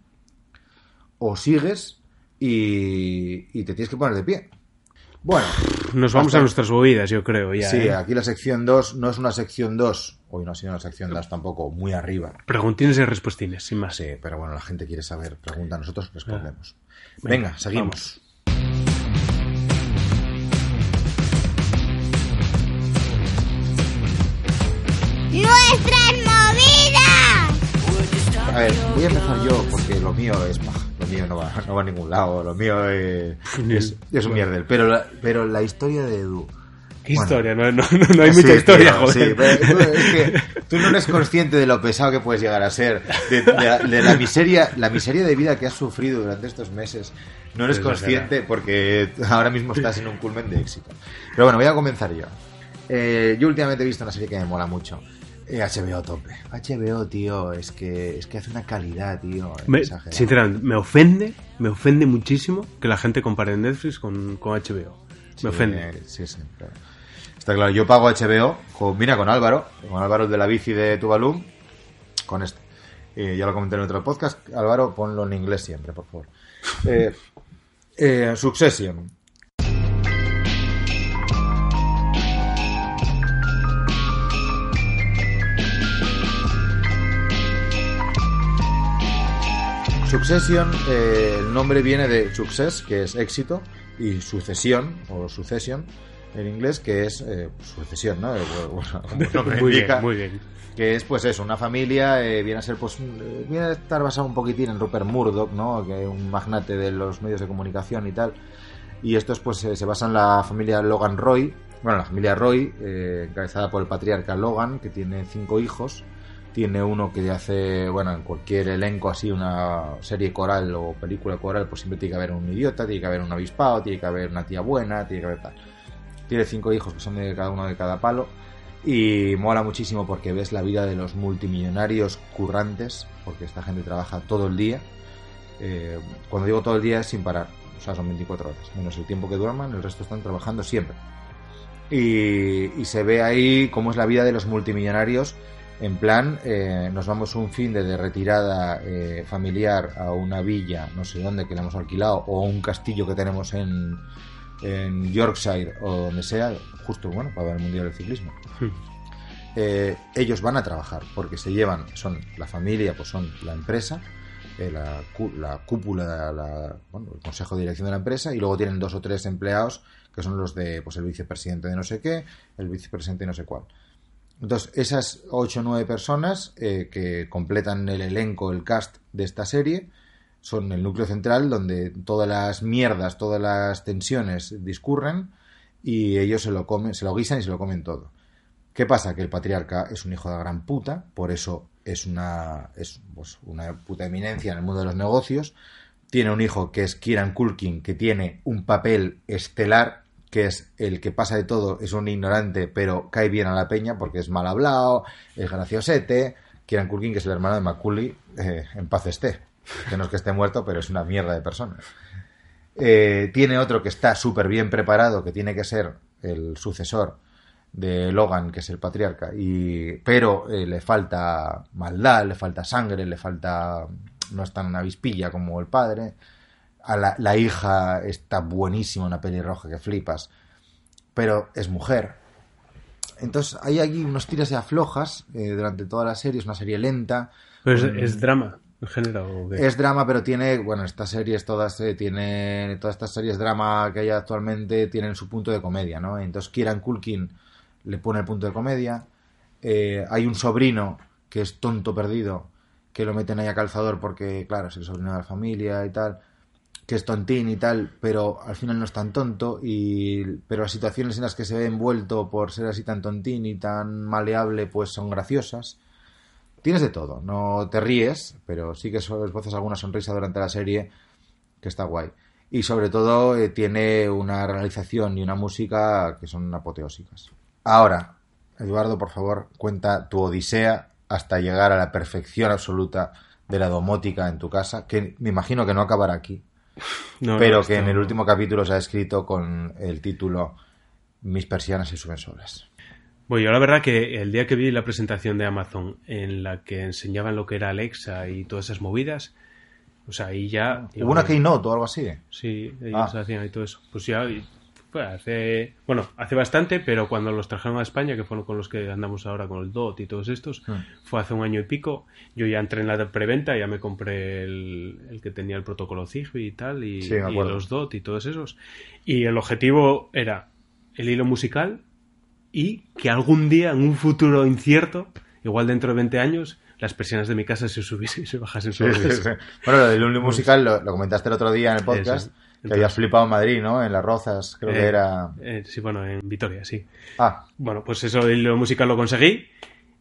o sigues y, y te tienes que poner de pie. Bueno, Nos vamos Hasta- a nuestras movidas, yo creo, ya. sí, ¿eh? aquí la sección 2 no es una sección 2, hoy no ha sido una sección 2 tampoco, muy arriba. Preguntines y respuestines, sin más. Sí, pero bueno, la gente quiere saber, pregunta, nosotros respondemos. Venga, Venga, seguimos. ¡Nuestras movidas! A ver, voy a empezar yo porque lo mío es paja, lo mío no va, no va a ningún lado, lo mío es, es, es un mierdel. Pero la, pero la historia de Edu. ¿Qué Bueno. historia? No, no, hay Sí, mucha historia, tío, joder. sí, pero tú, es que tú no eres consciente de lo pesado que puedes llegar a ser, de, de la, de la miseria, la miseria de vida que has sufrido durante estos meses. No eres Es consciente porque ahora mismo estás en un culmen de éxito. Pero bueno, voy a comenzar yo. Eh, yo últimamente he visto una serie que me mola mucho. Eh, HBO a tope. HBO, tío, es que, es que hace una calidad, tío. Me- sinceramente, me ofende, me ofende muchísimo que la gente compare Netflix con, con HBO. Me Sí, ofende. Sí, sí, claro. Está claro, yo pago HBO, con, mira, con Álvaro, con Álvaro de la bici de Tuvalu, con este. Eh, ya lo comenté en otro podcast. Álvaro, ponlo en inglés siempre, por favor. Eh, eh, Succession. Succession, eh, el nombre viene de success, que es éxito, y sucesión, o sucession, en inglés, que es eh, sucesión, ¿no? Eh, bueno, muy bien, muy bien. que es pues eso, una familia, eh, viene a ser pues viene a estar basado un poquitín en Rupert Murdoch, ¿no? Que es un magnate de los medios de comunicación y tal. Y estos pues eh, se basa en la familia Logan Roy, bueno, la familia Roy, eh, encabezada por el patriarca Logan, que tiene cinco hijos. Tiene uno que hace, bueno, en cualquier elenco así, una serie coral o película coral, pues siempre tiene que haber un idiota, tiene que haber un avispado, tiene que haber una tía buena, tiene que haber tal. Tiene cinco hijos que son de cada uno de cada palo. Y mola muchísimo porque ves la vida de los multimillonarios currantes, porque esta gente trabaja todo el día. Eh, cuando digo todo el día es sin parar, o sea, son 24 horas, menos el tiempo que duerman, el resto están trabajando siempre. Y, y se ve ahí cómo es la vida de los multimillonarios. En plan, eh, nos vamos un fin de, de retirada eh, familiar a una villa, no sé dónde, que le hemos alquilado, o a un castillo que tenemos en, en Yorkshire o donde sea, justo bueno, para ver el Mundial del Ciclismo. Eh, ellos van a trabajar porque se llevan, son la familia, pues son la empresa, eh, la, la cúpula, la- bueno, el consejo de dirección de la empresa y luego tienen dos o tres empleados que son los de pues el vicepresidente de no sé qué, el vicepresidente de no sé cuál. Entonces, esas ocho o nueve personas eh, que completan el elenco, el cast de esta serie, son el núcleo central donde todas las mierdas, todas las tensiones discurren y ellos se lo comen, se lo guisan y se lo comen todo. ¿Qué pasa? Que el patriarca es un hijo de gran puta, por eso es una, es, pues, una puta eminencia en el mundo de los negocios. Tiene un hijo que es Kieran Culkin, que tiene un papel estelar, que es el que pasa de todo, es un ignorante, pero cae bien a la peña porque es mal hablado, es graciosete. Kieran Culkin, que es el hermano de Macaulay, eh, en paz esté. Que no es que esté muerto, pero es una mierda de persona. Eh, tiene otro que está súper bien preparado, que tiene que ser el sucesor de Logan, que es el patriarca, y, pero eh, le falta maldad, le falta sangre, le falta. no es tan avispilla como el padre. A la, la hija está buenísima, una pelirroja que flipas, pero es mujer. Entonces hay aquí unos tiras y aflojas eh, durante toda la serie, es una serie lenta. Pero es, con- es drama, en general. es drama, pero tiene, bueno, estas series todas eh, tienen, todas estas series drama que hay actualmente tienen su punto de comedia, ¿no? Entonces Kieran Culkin le pone el punto de comedia. Eh, hay un sobrino que es tonto perdido, que lo meten ahí a calzador porque, claro, es el sobrino de la familia y tal, que es tontín y tal, pero al final no es tan tonto, y, pero las situaciones en las que se ve envuelto por ser así tan tontín y tan maleable, pues son graciosas. Tienes de todo, no te ríes, pero sí que esbozas alguna sonrisa durante la serie que está guay. Y sobre todo eh, tiene una realización y una música que son apoteósicas. Ahora, Eduardo, por favor, cuenta tu odisea hasta llegar a la perfección absoluta de la domótica en tu casa, que me imagino que no acabará aquí, No, pero no, que en el último capítulo se ha escrito con el título Mis persianas se suben solas. Bueno, yo la verdad que el día que vi la presentación de Amazon en la que enseñaban lo que era Alexa y todas esas movidas, o sea, ahí ya... Hubo una keynote o algo así. Sí, ellos Ah. hacían y todo eso. Pues ya fue hace... Bueno, hace bastante, pero cuando los trajeron a España, que fueron con los que andamos ahora con el DOT y todos estos, Hmm. fue hace un año y pico, yo ya entré en la preventa, ya me compré el, el que tenía el protocolo Zigbee y tal, y, Sí, y los DOT y todos esos. Y el objetivo era el hilo musical y que algún día, en un futuro incierto, igual dentro de 20 años, las persianas de mi casa se subiesen y se bajasen Sí, solas. sí, sí. Bueno, lo del Unli musical lo, lo comentaste el otro día en el podcast, Eso. que habías flipado en Madrid, ¿no? En Las Rozas, creo que Eh, era... eh, sí, bueno, en Vitoria, sí. Ah, Bueno, pues eso del hilo musical lo conseguí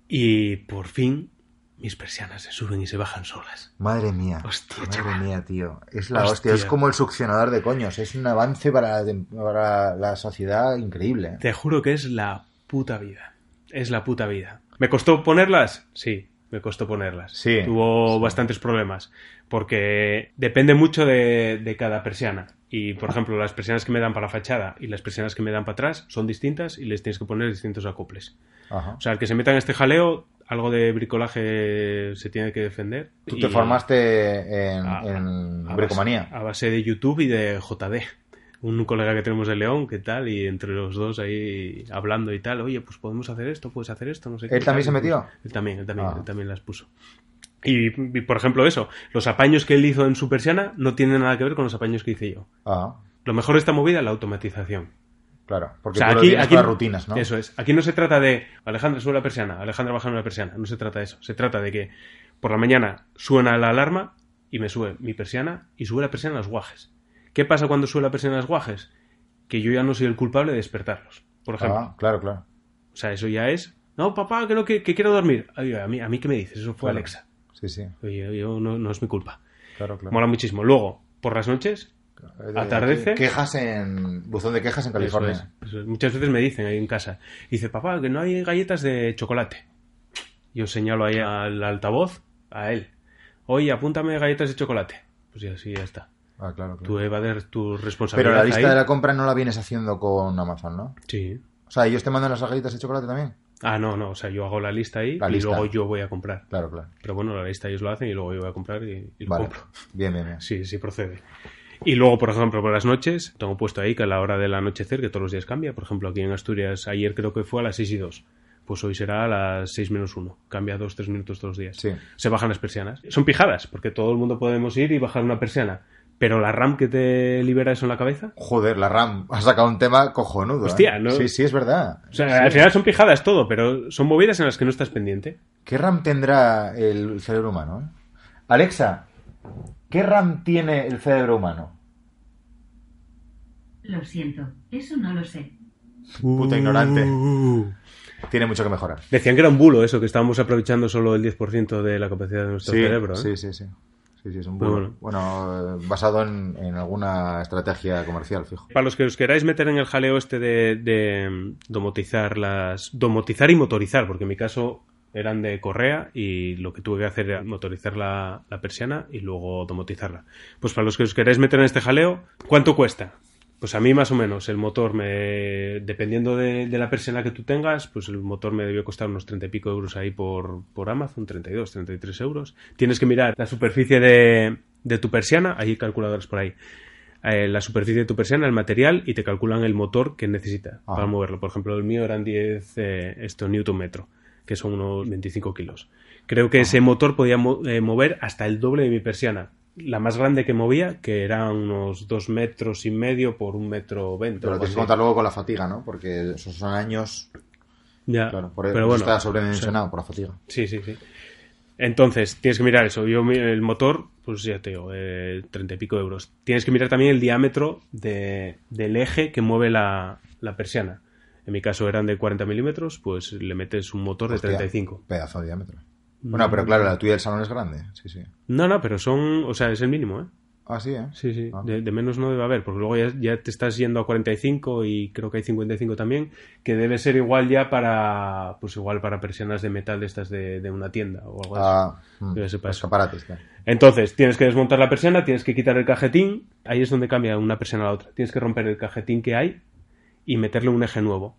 y por fin mis persianas se suben y se bajan solas. madre mía. Hostia, madre chaval. mía, tío. Es la Hostia. hostia. Es como el succionador de coños. Es un avance para, para la sociedad increíble. Te juro que es la puta vida. Es la puta vida. ¿Me costó ponerlas? Sí, me costó ponerlas. Sí, Tuvo sí. bastantes problemas. Porque depende mucho de, de cada persiana. Y, por ejemplo, las persianas que me dan para la fachada y las persianas que me dan para atrás son distintas y les tienes que poner distintos acoples. Ajá. O sea, el que se meta en este jaleo, algo de bricolaje se tiene que defender. Tú te formaste en, a- en a bricomanía. Base, a base de YouTube y de JD. Un colega que tenemos de León, ¿qué tal? Y entre los dos ahí hablando y tal, oye, pues podemos hacer esto, puedes hacer esto, no sé qué. ¿Él también tal, se metió? Él también, él también, Ah. él también las puso. Y, y, por ejemplo, eso, los apaños que él hizo en su persiana no tienen nada que ver con los apaños que hice yo. Ah, Lo mejor de esta movida es la automatización. Claro, porque O sea, tú lo aquí, aquí las rutinas, ¿no? Eso es. Aquí no se trata de Alejandra sube la persiana, Alejandra baja la persiana. No se trata de eso. Se trata de que por la mañana suena la alarma y me sube mi persiana y sube la persiana a los guajes. ¿Qué pasa cuando sube la persiana a los guajes? Que yo ya no soy el culpable de despertarlos, por ejemplo. Ah, claro, claro. O sea, eso ya es. No, papá, que no, que, que quiero dormir. Ay, a, mí, a mí, ¿qué me dices? Eso fue Claro. Alexa. Sí, sí. Oye, yo no, no es mi culpa. Claro, claro. Mola muchísimo. Luego, por las noches, Eh, atardece. Quejas en. Buzón de quejas en California. Eso es, eso es. Muchas veces me dicen ahí en casa, dice, papá, que no hay galletas de chocolate. Yo señalo ahí al altavoz, a él. Oye, apúntame galletas de chocolate. Pues ya sí, ya está. Ah, claro, claro. Tú evades tu Pero responsabilidad la lista ahí. de la compra no la vienes haciendo con Amazon, ¿no? Sí. O sea, ellos te mandan las galletas de chocolate también. Ah, no, no, o sea, yo hago la lista ahí La y lista. luego yo voy a comprar. Claro, claro. Pero bueno, la lista ellos lo hacen y luego yo voy a comprar y, y lo Vale. compro. Bien, bien, bien. Sí, sí procede. Y luego, por ejemplo, por las noches, tengo puesto ahí que a la hora del anochecer, que todos los días cambia. Por ejemplo, aquí en Asturias, ayer creo que fue a las 6 y 2. Pues hoy será a las 6 menos 1. Cambia 2-3 minutos todos los días. Sí. Se bajan las persianas. Son pijadas, porque todo el mundo podemos ir y bajar una persiana. Pero la RAM que te libera eso en la cabeza. Joder, la RAM ha sacado un tema cojonudo. ¿eh? Hostia, ¿no? Sí, sí, es verdad. O sea, Sí. al final son pijadas todo, pero son movidas en las que no estás pendiente. ¿Qué RAM tendrá el cerebro humano? eh? Alexa, ¿qué RAM tiene el cerebro humano? Lo siento, eso no lo sé. Puta ignorante. Uh. Tiene mucho que mejorar. Decían que era un bulo eso, que estábamos aprovechando solo el 10% de la capacidad de nuestro Sí, cerebro. ¿eh? sí, sí, sí. Sí, sí, es un bulo. Bueno, basado en, en alguna estrategia comercial, fijo. Para los que os queráis meter en el jaleo este de, de domotizar las. domotizar y motorizar, porque en mi caso eran de correa y lo que tuve que hacer era motorizar la, la persiana y luego domotizarla. Pues para los que os queráis meter en este jaleo, ¿cuánto cuesta? Pues a mí más o menos el motor me dependiendo de, de la persiana que tú tengas, pues el motor me debió costar unos 30 y pico euros ahí por, por Amazon, 32, 33 euros. Tienes que mirar la superficie de, de tu persiana, hay calculadores por ahí eh, la superficie de tu persiana, el material y te calculan el motor que necesita Ah. para moverlo. Por ejemplo, el mío eran 10 eh, esto, newton metro, que son unos 25 kilos. Creo que ese motor podía mo- eh, mover hasta el doble de mi persiana. La más grande que movía, que eran unos 2 metros y medio por un metro 20. Pero tienes que contar luego con la fatiga, ¿no? Porque esos son años. Ya, Claro, por pero bueno, está sobredimensionado por la fatiga. Sí, sí, sí. Entonces, tienes que mirar eso. Yo, el motor, pues ya te digo, eh, 30 y pico euros. Tienes que mirar también el diámetro de- del eje que mueve la, la persiana. En mi caso eran de 40 milímetros, pues le metes un motor de Hostia, 35. Pedazo de diámetro. Bueno, pero claro, la tuya del salón es grande. Sí, sí. No, no, pero son, o sea, es el mínimo, ¿eh? Ah, sí, ¿eh? Sí, sí, Ah. de, de menos no debe haber, porque luego ya, ya te estás yendo a 45 y creo que hay 55 también, que debe ser igual ya para, pues igual para persianas de metal de estas de, de una tienda o algo así. Ah, mm, Debe ser para los eso. escaparates, claro. Entonces, tienes que desmontar la persiana, tienes que quitar el cajetín, ahí es donde cambia una persiana a la otra. Tienes que romper el cajetín que hay y meterle un eje nuevo.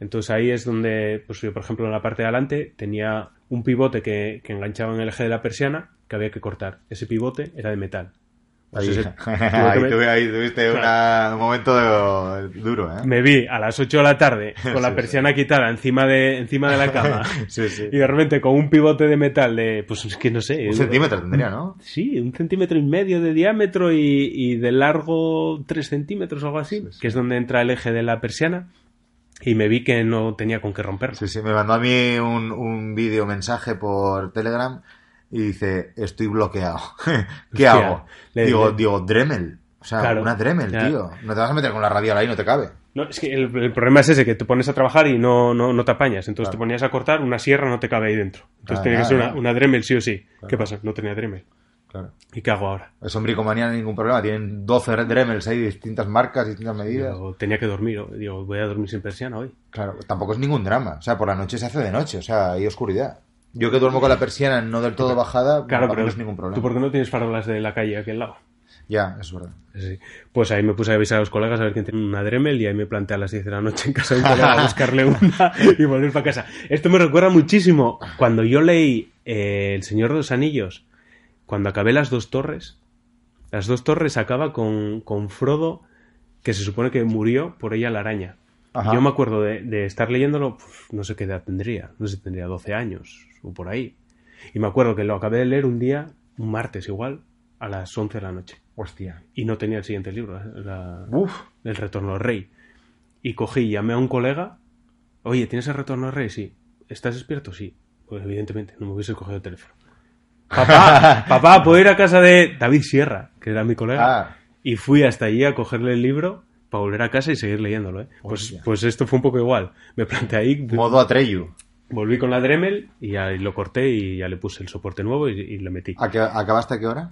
Entonces ahí es donde, pues yo por ejemplo en la parte de adelante tenía un pivote que, que enganchaba en el eje de la persiana que había que cortar. Ese pivote era de metal. Pues Ahí, ese- tuve que ahí, me- tuve- ahí tuviste una- un momento de- duro, ¿eh? Me vi a las 8 de la tarde con la Sí, persiana quitada encima de, encima de la cama Sí, sí. y de repente con un pivote de metal de, pues es que no sé. Un centímetro tendría, ¿no? Sí, un centímetro y medio de diámetro y, y de largo tres centímetros o algo así, Sí, sí. que es donde entra el eje de la persiana. Y me vi que no tenía con qué romperlo. Sí, sí, me mandó a mí un, un vídeo mensaje por Telegram y dice, estoy bloqueado. ¿Qué Hostia, hago? le- digo, le- digo, Dremel. O sea, Claro, una Dremel, ya. tío. No te vas a meter con la radiola ahí, no te cabe. No, es que el, el problema es ese, que te pones a trabajar y no, no, no te apañas. Entonces Claro. te ponías a cortar, una sierra no te cabe ahí dentro. Entonces Ah, tiene que ser una, una Dremel sí o sí. ¿Qué pasa? No tenía Dremel. Claro. ¿Y qué hago ahora? Es hombricomanía, no hay ningún problema. Tienen 12 Dremels ahí, distintas marcas, distintas medidas. Tenía que dormir. Digo, voy a dormir sin persiana hoy. Claro, tampoco es ningún drama. O sea, por la noche se hace de noche, o sea, hay oscuridad. Yo que duermo con la persiana no del todo bajada, Claro, pero no es ningún problema. ¿tú por qué no tienes farolas de la calle aquí al lado? Ya, eso es verdad. Sí. Pues ahí me puse a avisar a los colegas a ver quién tenía una Dremel y ahí me planteé a las 10 de la noche en casa de un colega a buscarle una y volver para casa. Esto me recuerda muchísimo cuando yo leí eh, El Señor de los Anillos, cuando acabé las dos torres. Las dos torres acaba con, con Frodo, que se supone que murió por ella la araña. Ajá. Yo me acuerdo de, de estar leyéndolo, pues, no sé qué edad tendría, no sé si tendría 12 años o por ahí. Y me acuerdo que lo acabé de leer un día, un martes igual, a las 11 de la noche Hostia. y no tenía el siguiente libro, la- Uf. El Retorno al Rey. y cogí y llamé a un colega. Oye, ¿tienes el retorno de rey? Sí. ¿Estás despierto? Sí. Pues evidentemente, no me hubiese cogido el teléfono. Papá, papá, ¿puedo ir a casa de David Sierra, que era mi colega? Ah. Y fui hasta allí a cogerle el libro para volver a casa y seguir leyéndolo. ¿eh? Pues, pues esto fue un poco igual. Me planteé ahí, Modo Atreyu. volví con la Dremel y lo corté y ya le puse el soporte nuevo y, y le metí. ¿A qué- ¿Acabaste a qué hora?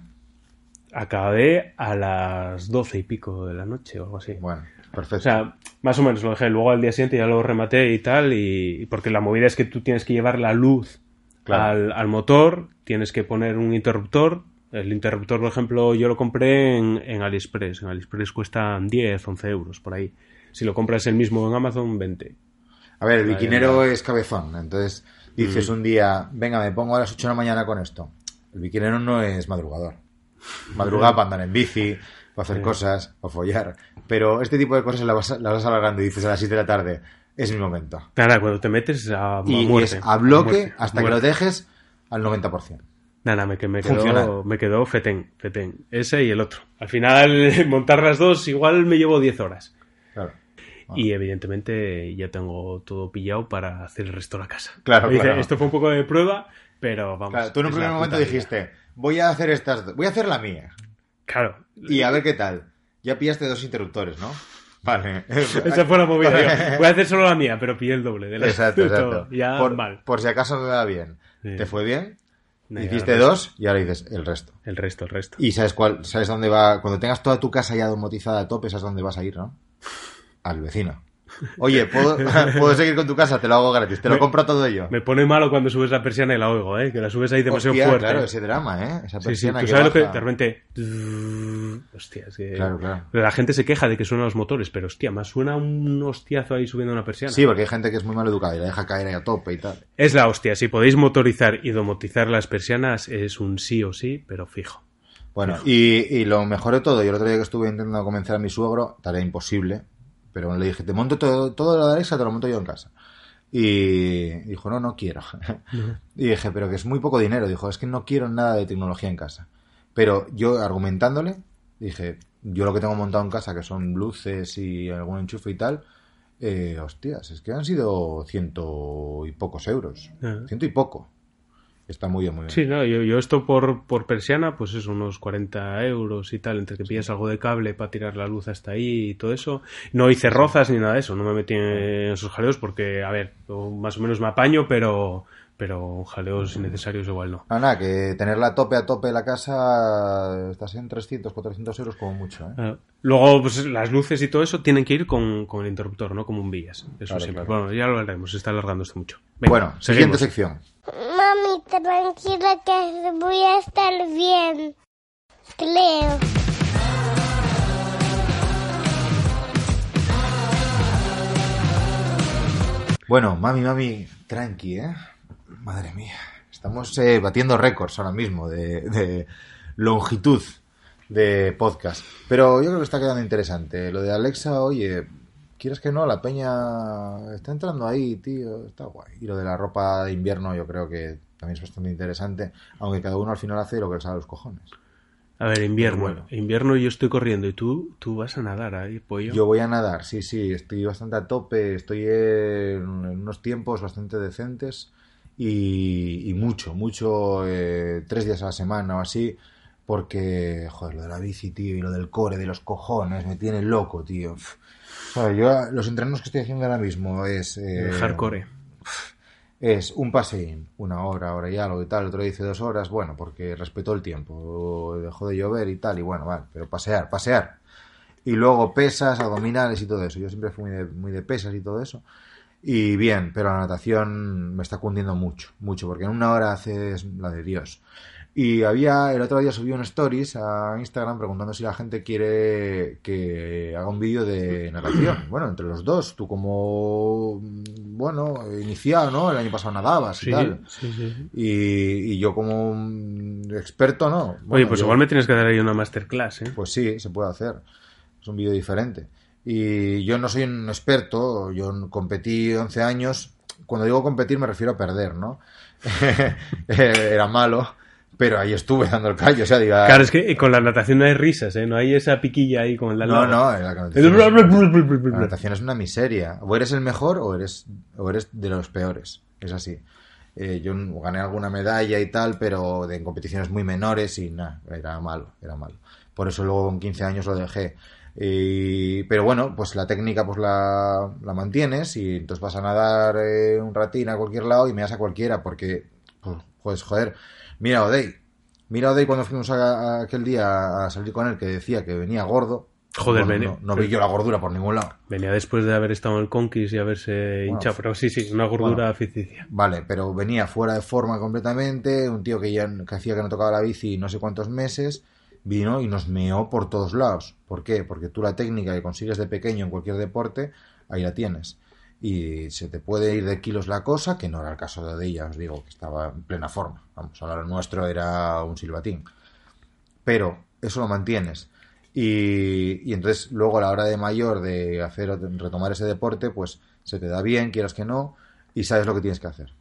Acabé a las doce y pico de la noche o algo así. Bueno, perfecto. O sea, más o menos lo dejé. Luego al día siguiente ya lo rematé y tal. Y, y porque la movida es que tú tienes que llevar la luz Claro. al, al motor, tienes que poner un interruptor. El interruptor, por ejemplo, yo lo compré en, en AliExpress. En AliExpress cuestan 10, 11 euros por ahí. Si lo compras el mismo en Amazon, 20. A ver, el biquinero es cabezón. Entonces dices un día, venga, me pongo a las 8 de la mañana con esto. El biquinero no es madrugador. Madruga para andar en bici, para hacer cosas, para follar. Pero este tipo de cosas las vas, las vas alargando y dices a las 7 de la tarde, es mi momento. Nada, cuando te metes a, a Y, muerte. es a bloque muerte, hasta que lo dejes al 90%. Nada, me, me quedó, me quedó fetén, fetén. Ese y el otro. Al final, montar las dos igual me llevo 10 horas. Claro. Y evidentemente ya tengo todo pillado para hacer el resto de la casa. Claro, claro. Esto fue un poco de prueba, pero vamos. Claro, tú en un primer momento vida. dijiste, voy a hacer estas, dos- voy a hacer la mía. Claro. Y a ver qué tal. Ya pillaste dos interruptores, ¿no? Vale. Esa fue la movida. Voy a hacer solo la mía, pero pillé el doble de la Exacto, exacto. Ya por, mal. por si acaso me va bien. Sí. ¿Te fue bien? Hiciste dos y ahora dices el resto. El resto, el resto. Y sabes cuál, sabes dónde va. Cuando tengas toda tu casa ya domotizada a tope, sabes dónde vas a ir, ¿no? Al vecino. Oye, ¿puedo, puedo seguir con tu casa? Te lo hago gratis. Te lo Me- compro todo ello. Me pone malo cuando subes la persiana y la oigo, ¿eh? Que la subes ahí demasiado Hostia, fuerte. claro, ese drama, ¿eh? Esa Sí, sí, persiana tú que sabes lo que de repente. Hostia, es que. Claro, claro. La gente se queja de que suenan los motores, pero hostia, más suena un hostiazo ahí subiendo una persiana. Sí, porque hay gente que es muy mal educada y la deja caer ahí a tope y tal. Es la hostia. Si podéis motorizar y domotizar las persianas, es un sí o sí, pero fijo. Bueno, y, y lo mejor de todo, yo el otro día que estuve intentando convencer a mi suegro, tarea imposible, pero le dije, te monto todo, todo lo de Alexa, te lo monto yo en casa. Y dijo, no, no quiero. y dije, pero que es muy poco dinero. Dijo, es que no quiero nada de tecnología en casa. Pero yo argumentándole, dije, yo lo que tengo montado en casa, que son luces y algún enchufe y tal, eh, hostias, es que han sido ciento y pocos euros. Ajá. Ciento y poco. Está muy bien, muy bien. Sí, no, yo, yo esto por, por persiana, pues es unos 40 euros y tal, entre que pillas algo de cable para tirar la luz hasta ahí y todo eso. No hice rozas ni nada de eso, no me metí en esos jaleos porque, a ver, más o menos me apaño, pero, pero jaleos innecesarios igual no. No, nada, que tenerla a tope a tope la casa estás en 300, 400 euros como mucho, ¿eh? Ah, Luego, pues las luces y todo eso tienen que ir con, con el interruptor, ¿no? Como un villas. Eso Claro, siempre. claro. Bueno, ya lo haremos, se está alargando esto mucho. Venga, bueno, siguiente sección. Mami, tranquila que voy a estar bien. Creo. Bueno, mami, mami, tranqui, ¿eh? Madre mía. Estamos eh, batiendo récords ahora mismo de, de longitud de podcast. Pero yo creo que está quedando interesante. Lo de Alexa, oye, quieres que no, la peña está entrando ahí, tío, está guay. Y lo de la ropa de invierno yo creo que también es bastante interesante, aunque cada uno al final hace lo que le sale a los cojones. A ver, invierno. Bueno. Invierno yo estoy corriendo y tú, tú vas a nadar ahí, pollo. Yo voy a nadar, sí, sí, estoy bastante a tope, estoy en, en unos tiempos bastante decentes y, y mucho, mucho, eh, tres días a la semana o así, porque, joder, lo de la bici, tío, y lo del core, de los cojones, me tiene loco, tío. Yo los entrenos que estoy haciendo ahora mismo es... eh, hardcore. es un paseín, una hora, hora y algo y tal. Otro dice dos horas, bueno, porque respetó el tiempo, dejó de llover y tal, y bueno, vale, pero pasear, pasear. Y luego pesas, abdominales y todo eso. Yo siempre fui muy de, muy de pesas y todo eso. Y bien, pero la natación me está cundiendo mucho, mucho, porque en una hora haces la de Dios. Y había, el otro día subí un stories a Instagram preguntando si la gente quiere que haga un vídeo de natación. Bueno, entre los dos, tú como, bueno, iniciado, ¿no? El año pasado nadabas y Sí, tal. sí, sí. Y, y yo como un experto, ¿no. Oye, pues yo- igual me tienes que dar ahí una masterclass, ¿eh? pues sí, se puede hacer. Es un vídeo diferente. Y yo no soy un experto, yo competí 11 años. Cuando digo competir me refiero a perder, ¿no? Era malo, Pero ahí estuve dando el callo, o sea, diga... Claro, es que con la natación no hay risas, ¿eh? No hay esa piquilla ahí con la No, no, la natación, es, la natación es una miseria. O eres el mejor o eres, o eres de los peores. Es así. Eh, yo gané alguna medalla y tal, pero de en competiciones muy menores y nada, era malo, era malo. Por eso luego con 15 años lo dejé. Y, pero bueno, pues la técnica pues la, la mantienes y entonces vas a nadar eh, un ratín a cualquier lado y me das a cualquiera porque, pues, pues joder, mira Odey, mira Odey cuando fuimos a, aquel día a salir con él que decía que venía gordo. Joder, venía. no, no vi yo la gordura por ningún lado. Venía después de haber estado en el Conquist y haberse hinchado, pero sí, sí, una gordura bueno. ficticia. Vale, pero venía fuera de forma completamente, un tío que ya que hacía que no tocaba la bici no sé cuántos meses, vino y nos meó por todos lados. ¿Por qué? Porque tú la técnica que consigues de pequeño en cualquier deporte, ahí la tienes. Y se te puede ir de kilos la cosa, que no era el caso de ella, os digo, que estaba en plena forma. Vamos, ahora lo nuestro era un silbatín. Pero eso lo mantienes. Y, y entonces luego a la hora de mayor de hacer retomar ese deporte, pues se te da bien, quieras que no, y sabes lo que tienes que hacer.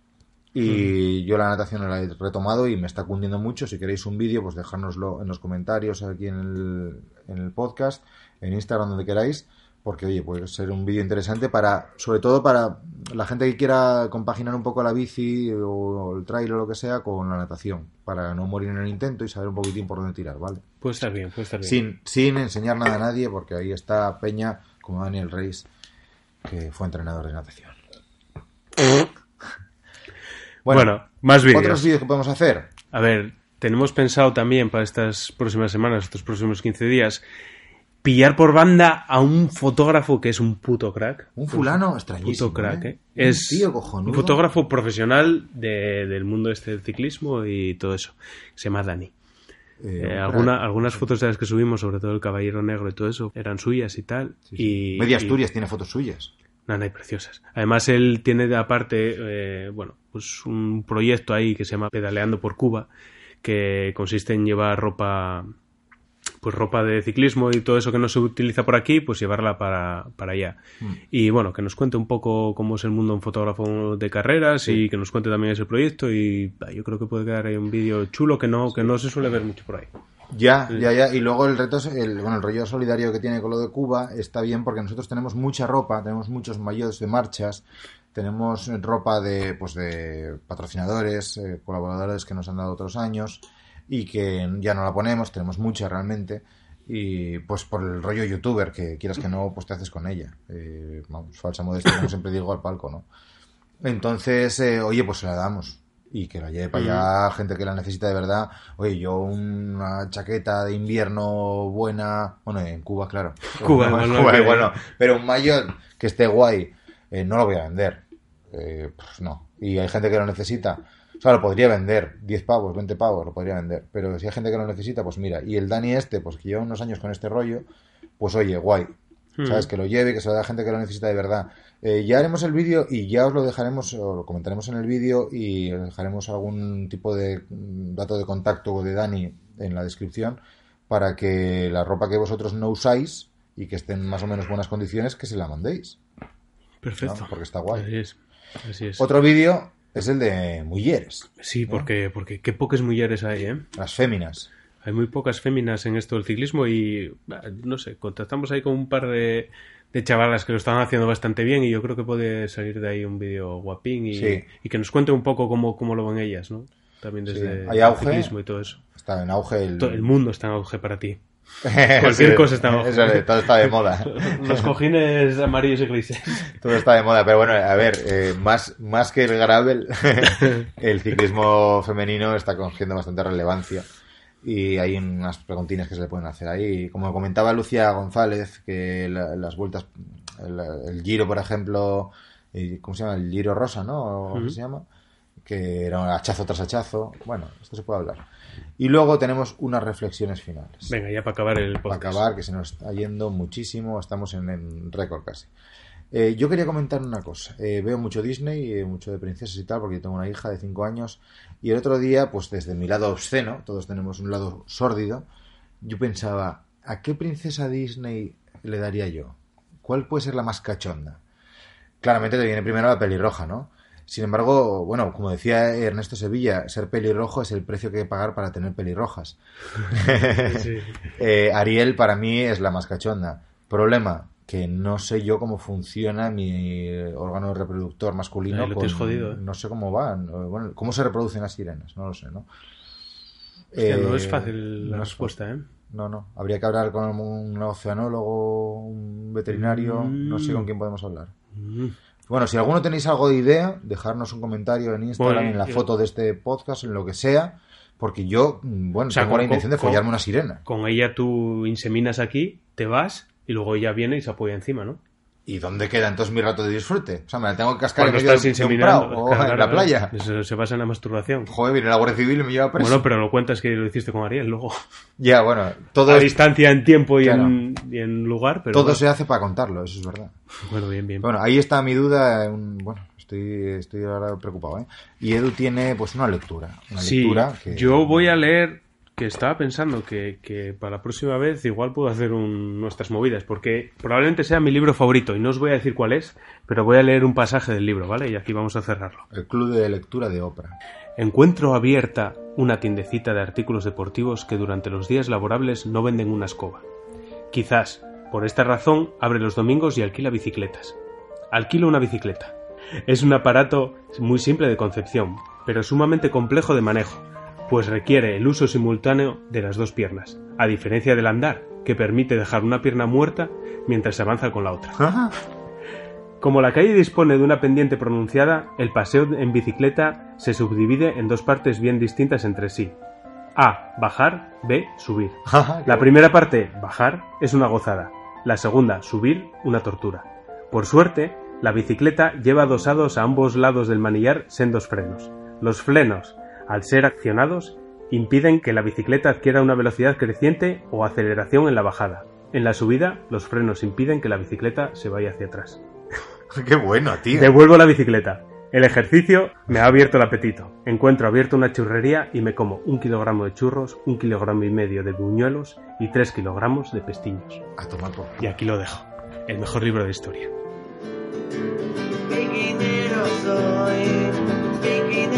Y yo la natación la he retomado y me está cundiendo mucho. Si queréis un vídeo, pues dejárnoslo en los comentarios aquí en el, en el podcast, en Instagram, donde queráis, porque oye, puede ser un vídeo interesante para, sobre todo para la gente que quiera compaginar un poco la bici o el trail o lo que sea con la natación, para no morir en el intento y saber un poquitín por dónde tirar, ¿vale? Puede estar bien, puede estar bien. Sin, sin enseñar nada a nadie, porque ahí está Peña, como Daniel Reis, que fue entrenador de natación. Bueno, más vídeos. Otros vídeos que podemos hacer. A ver, tenemos pensado también para estas próximas semanas, estos próximos 15 días, pillar por banda a un fotógrafo que es un puto crack. Un fulano extrañísimo. Puto crack, ¿eh? Un Es tío cojonudo. un fotógrafo profesional de- del mundo este del ciclismo y todo eso. Se llama Dani. Eh, Eh, alguna- algunas fotos de las que subimos, sobre todo el Caballero Negro y todo eso, eran suyas y tal. Sí, sí. Y, Media y- Asturias tiene fotos suyas. Hay preciosas. Además, él tiene de aparte, eh, bueno, pues un proyecto ahí que se llama Pedaleando por Cuba, que consiste en llevar ropa, pues ropa de ciclismo y todo eso que no se utiliza por aquí, pues llevarla para, para allá. Mm. Y bueno, que nos cuente un poco cómo es el mundo de un fotógrafo de carreras y que nos cuente también ese proyecto y bah, yo creo que puede quedar ahí un vídeo chulo que no, que no se suele ver mucho por ahí. Ya, ya, ya. Y luego el reto, es el, bueno, el rollo solidario que tiene con lo de Cuba está bien porque nosotros tenemos mucha ropa, tenemos muchos maillots de marchas, tenemos ropa de, pues de patrocinadores, eh, colaboradores que nos han dado otros años y que ya no la ponemos, tenemos mucha realmente. Y pues por el rollo youtuber, que quieras que no, pues te haces con ella. Eh, vamos, falsa modestia, como siempre digo, al palco, ¿no? Entonces, eh, oye, pues se la damos. Y que la lleve para allá gente que la necesita de verdad. Oye, yo una chaqueta de invierno buena. Bueno, en Cuba, claro. Cuba, Cuba, igual no que- bueno. Pero un mayor que esté guay, eh, no lo voy a vender. Eh, pues no. Y hay gente que lo necesita. O sea, lo podría vender. 10 pavos, 20 pavos, lo podría vender. Pero si hay gente que lo necesita, pues mira. Y el Dani este, pues que lleva unos años con este rollo, pues oye, guay. ¿Sabes? Que lo lleve, que se lo dé a gente que lo necesita de verdad. Eh, ya haremos el vídeo y ya os lo dejaremos, o lo comentaremos en el vídeo y os dejaremos algún tipo de mm, dato de contacto de Dani en la descripción para que la ropa que vosotros no usáis y que esté en más o menos buenas condiciones, que se la mandéis. Perfecto. No, porque está guay. Así es. Así es. Otro vídeo es el de mujeres, Sí, porque, porque qué pocas mujeres hay, ¿eh? las féminas. Hay muy pocas féminas en esto del ciclismo y, no sé, contactamos ahí con un par de, de chavalas que lo están haciendo bastante bien y yo creo que puede salir de ahí un vídeo guapín y, Sí. y que nos cuente un poco cómo, cómo lo ven ellas, ¿no? También desde Hay el auge. ciclismo y todo eso. Está en auge el... Todo el mundo está en auge para ti. Cualquier cosa está en auge. Eso es, todo está de moda. Los cojines amarillos y grises. Todo está de moda, pero bueno, a ver, eh, más, más que el gravel, el ciclismo femenino está cogiendo bastante relevancia y hay unas preguntines que se le pueden hacer ahí. Como comentaba Lucía González, que la- las vueltas, el, el Giro, por ejemplo, ¿cómo se llama? El Giro Rosa, ¿no? ¿O ¿Cómo Ujú. se llama? Que era un hachazo tras hachazo. Bueno, esto se puede hablar. Y luego tenemos unas reflexiones finales Venga, ya para acabar el para podcast. acabar, que se nos está yendo muchísimo, estamos en, en récord casi. Eh, yo quería comentar una cosa. Eh, veo mucho Disney, eh, mucho de princesas y tal, porque yo tengo una hija de 5 años. Y el otro día, pues desde mi lado obsceno, todos tenemos un lado sórdido, yo pensaba, ¿a qué princesa Disney le daría yo? ¿Cuál puede ser la más cachonda? Claramente te viene primero la pelirroja, ¿no? Sin embargo, bueno, como decía Ernesto Sevilla, ser pelirrojo es el precio que hay que pagar para tener pelirrojas. Sí. Eh, Ariel para mí es la más cachonda. Problema, que no sé yo cómo funciona mi órgano reproductor masculino. Ahí lo tienes jodido, ¿eh? No sé cómo van. Bueno, cómo se reproducen las sirenas, no lo sé, ¿no? Hostia, no Eh, es fácil la no es respuesta, ¿eh? No, no. Habría que hablar con un oceanólogo, un veterinario, no sé con quién podemos hablar. Mm. Bueno, si alguno tenéis algo de idea, dejarnos un comentario en Instagram, Bueno, en la yo- foto de este podcast, en lo que sea, porque yo, mm, bueno, O sea, tengo con- la intención de con- follarme una sirena. Con ella tú inseminas aquí, te vas y luego ella viene y se apoya encima, ¿no? ¿Y dónde queda entonces mi rato de disfrute? O sea, me la tengo que cascar Cuando en medio estás de un prado o claro, en claro, la playa. Eso se basa en la masturbación. Joder, viene la Guardia Civil y me lleva preso. Bueno, pero no cuentas que lo hiciste con Ariel luego. Ya, bueno, todo, a es- distancia en tiempo y, Claro. en, y en lugar, pero todo bueno. se hace para contarlo, eso es verdad. Bueno, bien, bien. Bueno, ahí está mi duda. Bueno, estoy, estoy ahora preocupado, ¿eh? Y Edu tiene, pues, una lectura. Una Sí, lectura que... yo voy a leer, que estaba pensando que, que para la próxima vez igual puedo hacer un, nuestras movidas, porque probablemente sea mi libro favorito, y no os voy a decir cuál es, pero voy a leer un pasaje del libro, ¿vale? Y aquí vamos a cerrarlo. El club de lectura de Oprah. Encuentro abierta una tiendecita de artículos deportivos que durante los días laborables no venden una escoba. Quizás, por esta razón, abre los domingos y alquila bicicletas. Alquilo una bicicleta. Es un aparato muy simple de concepción, pero sumamente complejo de manejo, pues requiere el uso simultáneo de las dos piernas, a diferencia del andar, que permite dejar una pierna muerta mientras se avanza con la otra. Como la calle dispone de una pendiente pronunciada, el paseo en bicicleta se subdivide en dos partes bien distintas entre sí. A. Bajar. B. Subir. La primera parte, bajar, es una gozada. La segunda, subir, una tortura. Por suerte, la bicicleta lleva adosados a ambos lados del manillar sendos frenos. Los frenos, al ser accionados, impiden que la bicicleta adquiera una velocidad creciente o aceleración en la bajada. En la subida, los frenos impiden que la bicicleta se vaya hacia atrás. Qué bueno, tío. Devuelvo la bicicleta. El ejercicio me ha abierto el apetito. Encuentro abierto una churrería y me como un kilogramo de churros, un kilogramo y medio de buñuelos y tres kilogramos de pestiños. A tomar por... Y aquí lo dejo. El mejor libro de historia. Soy,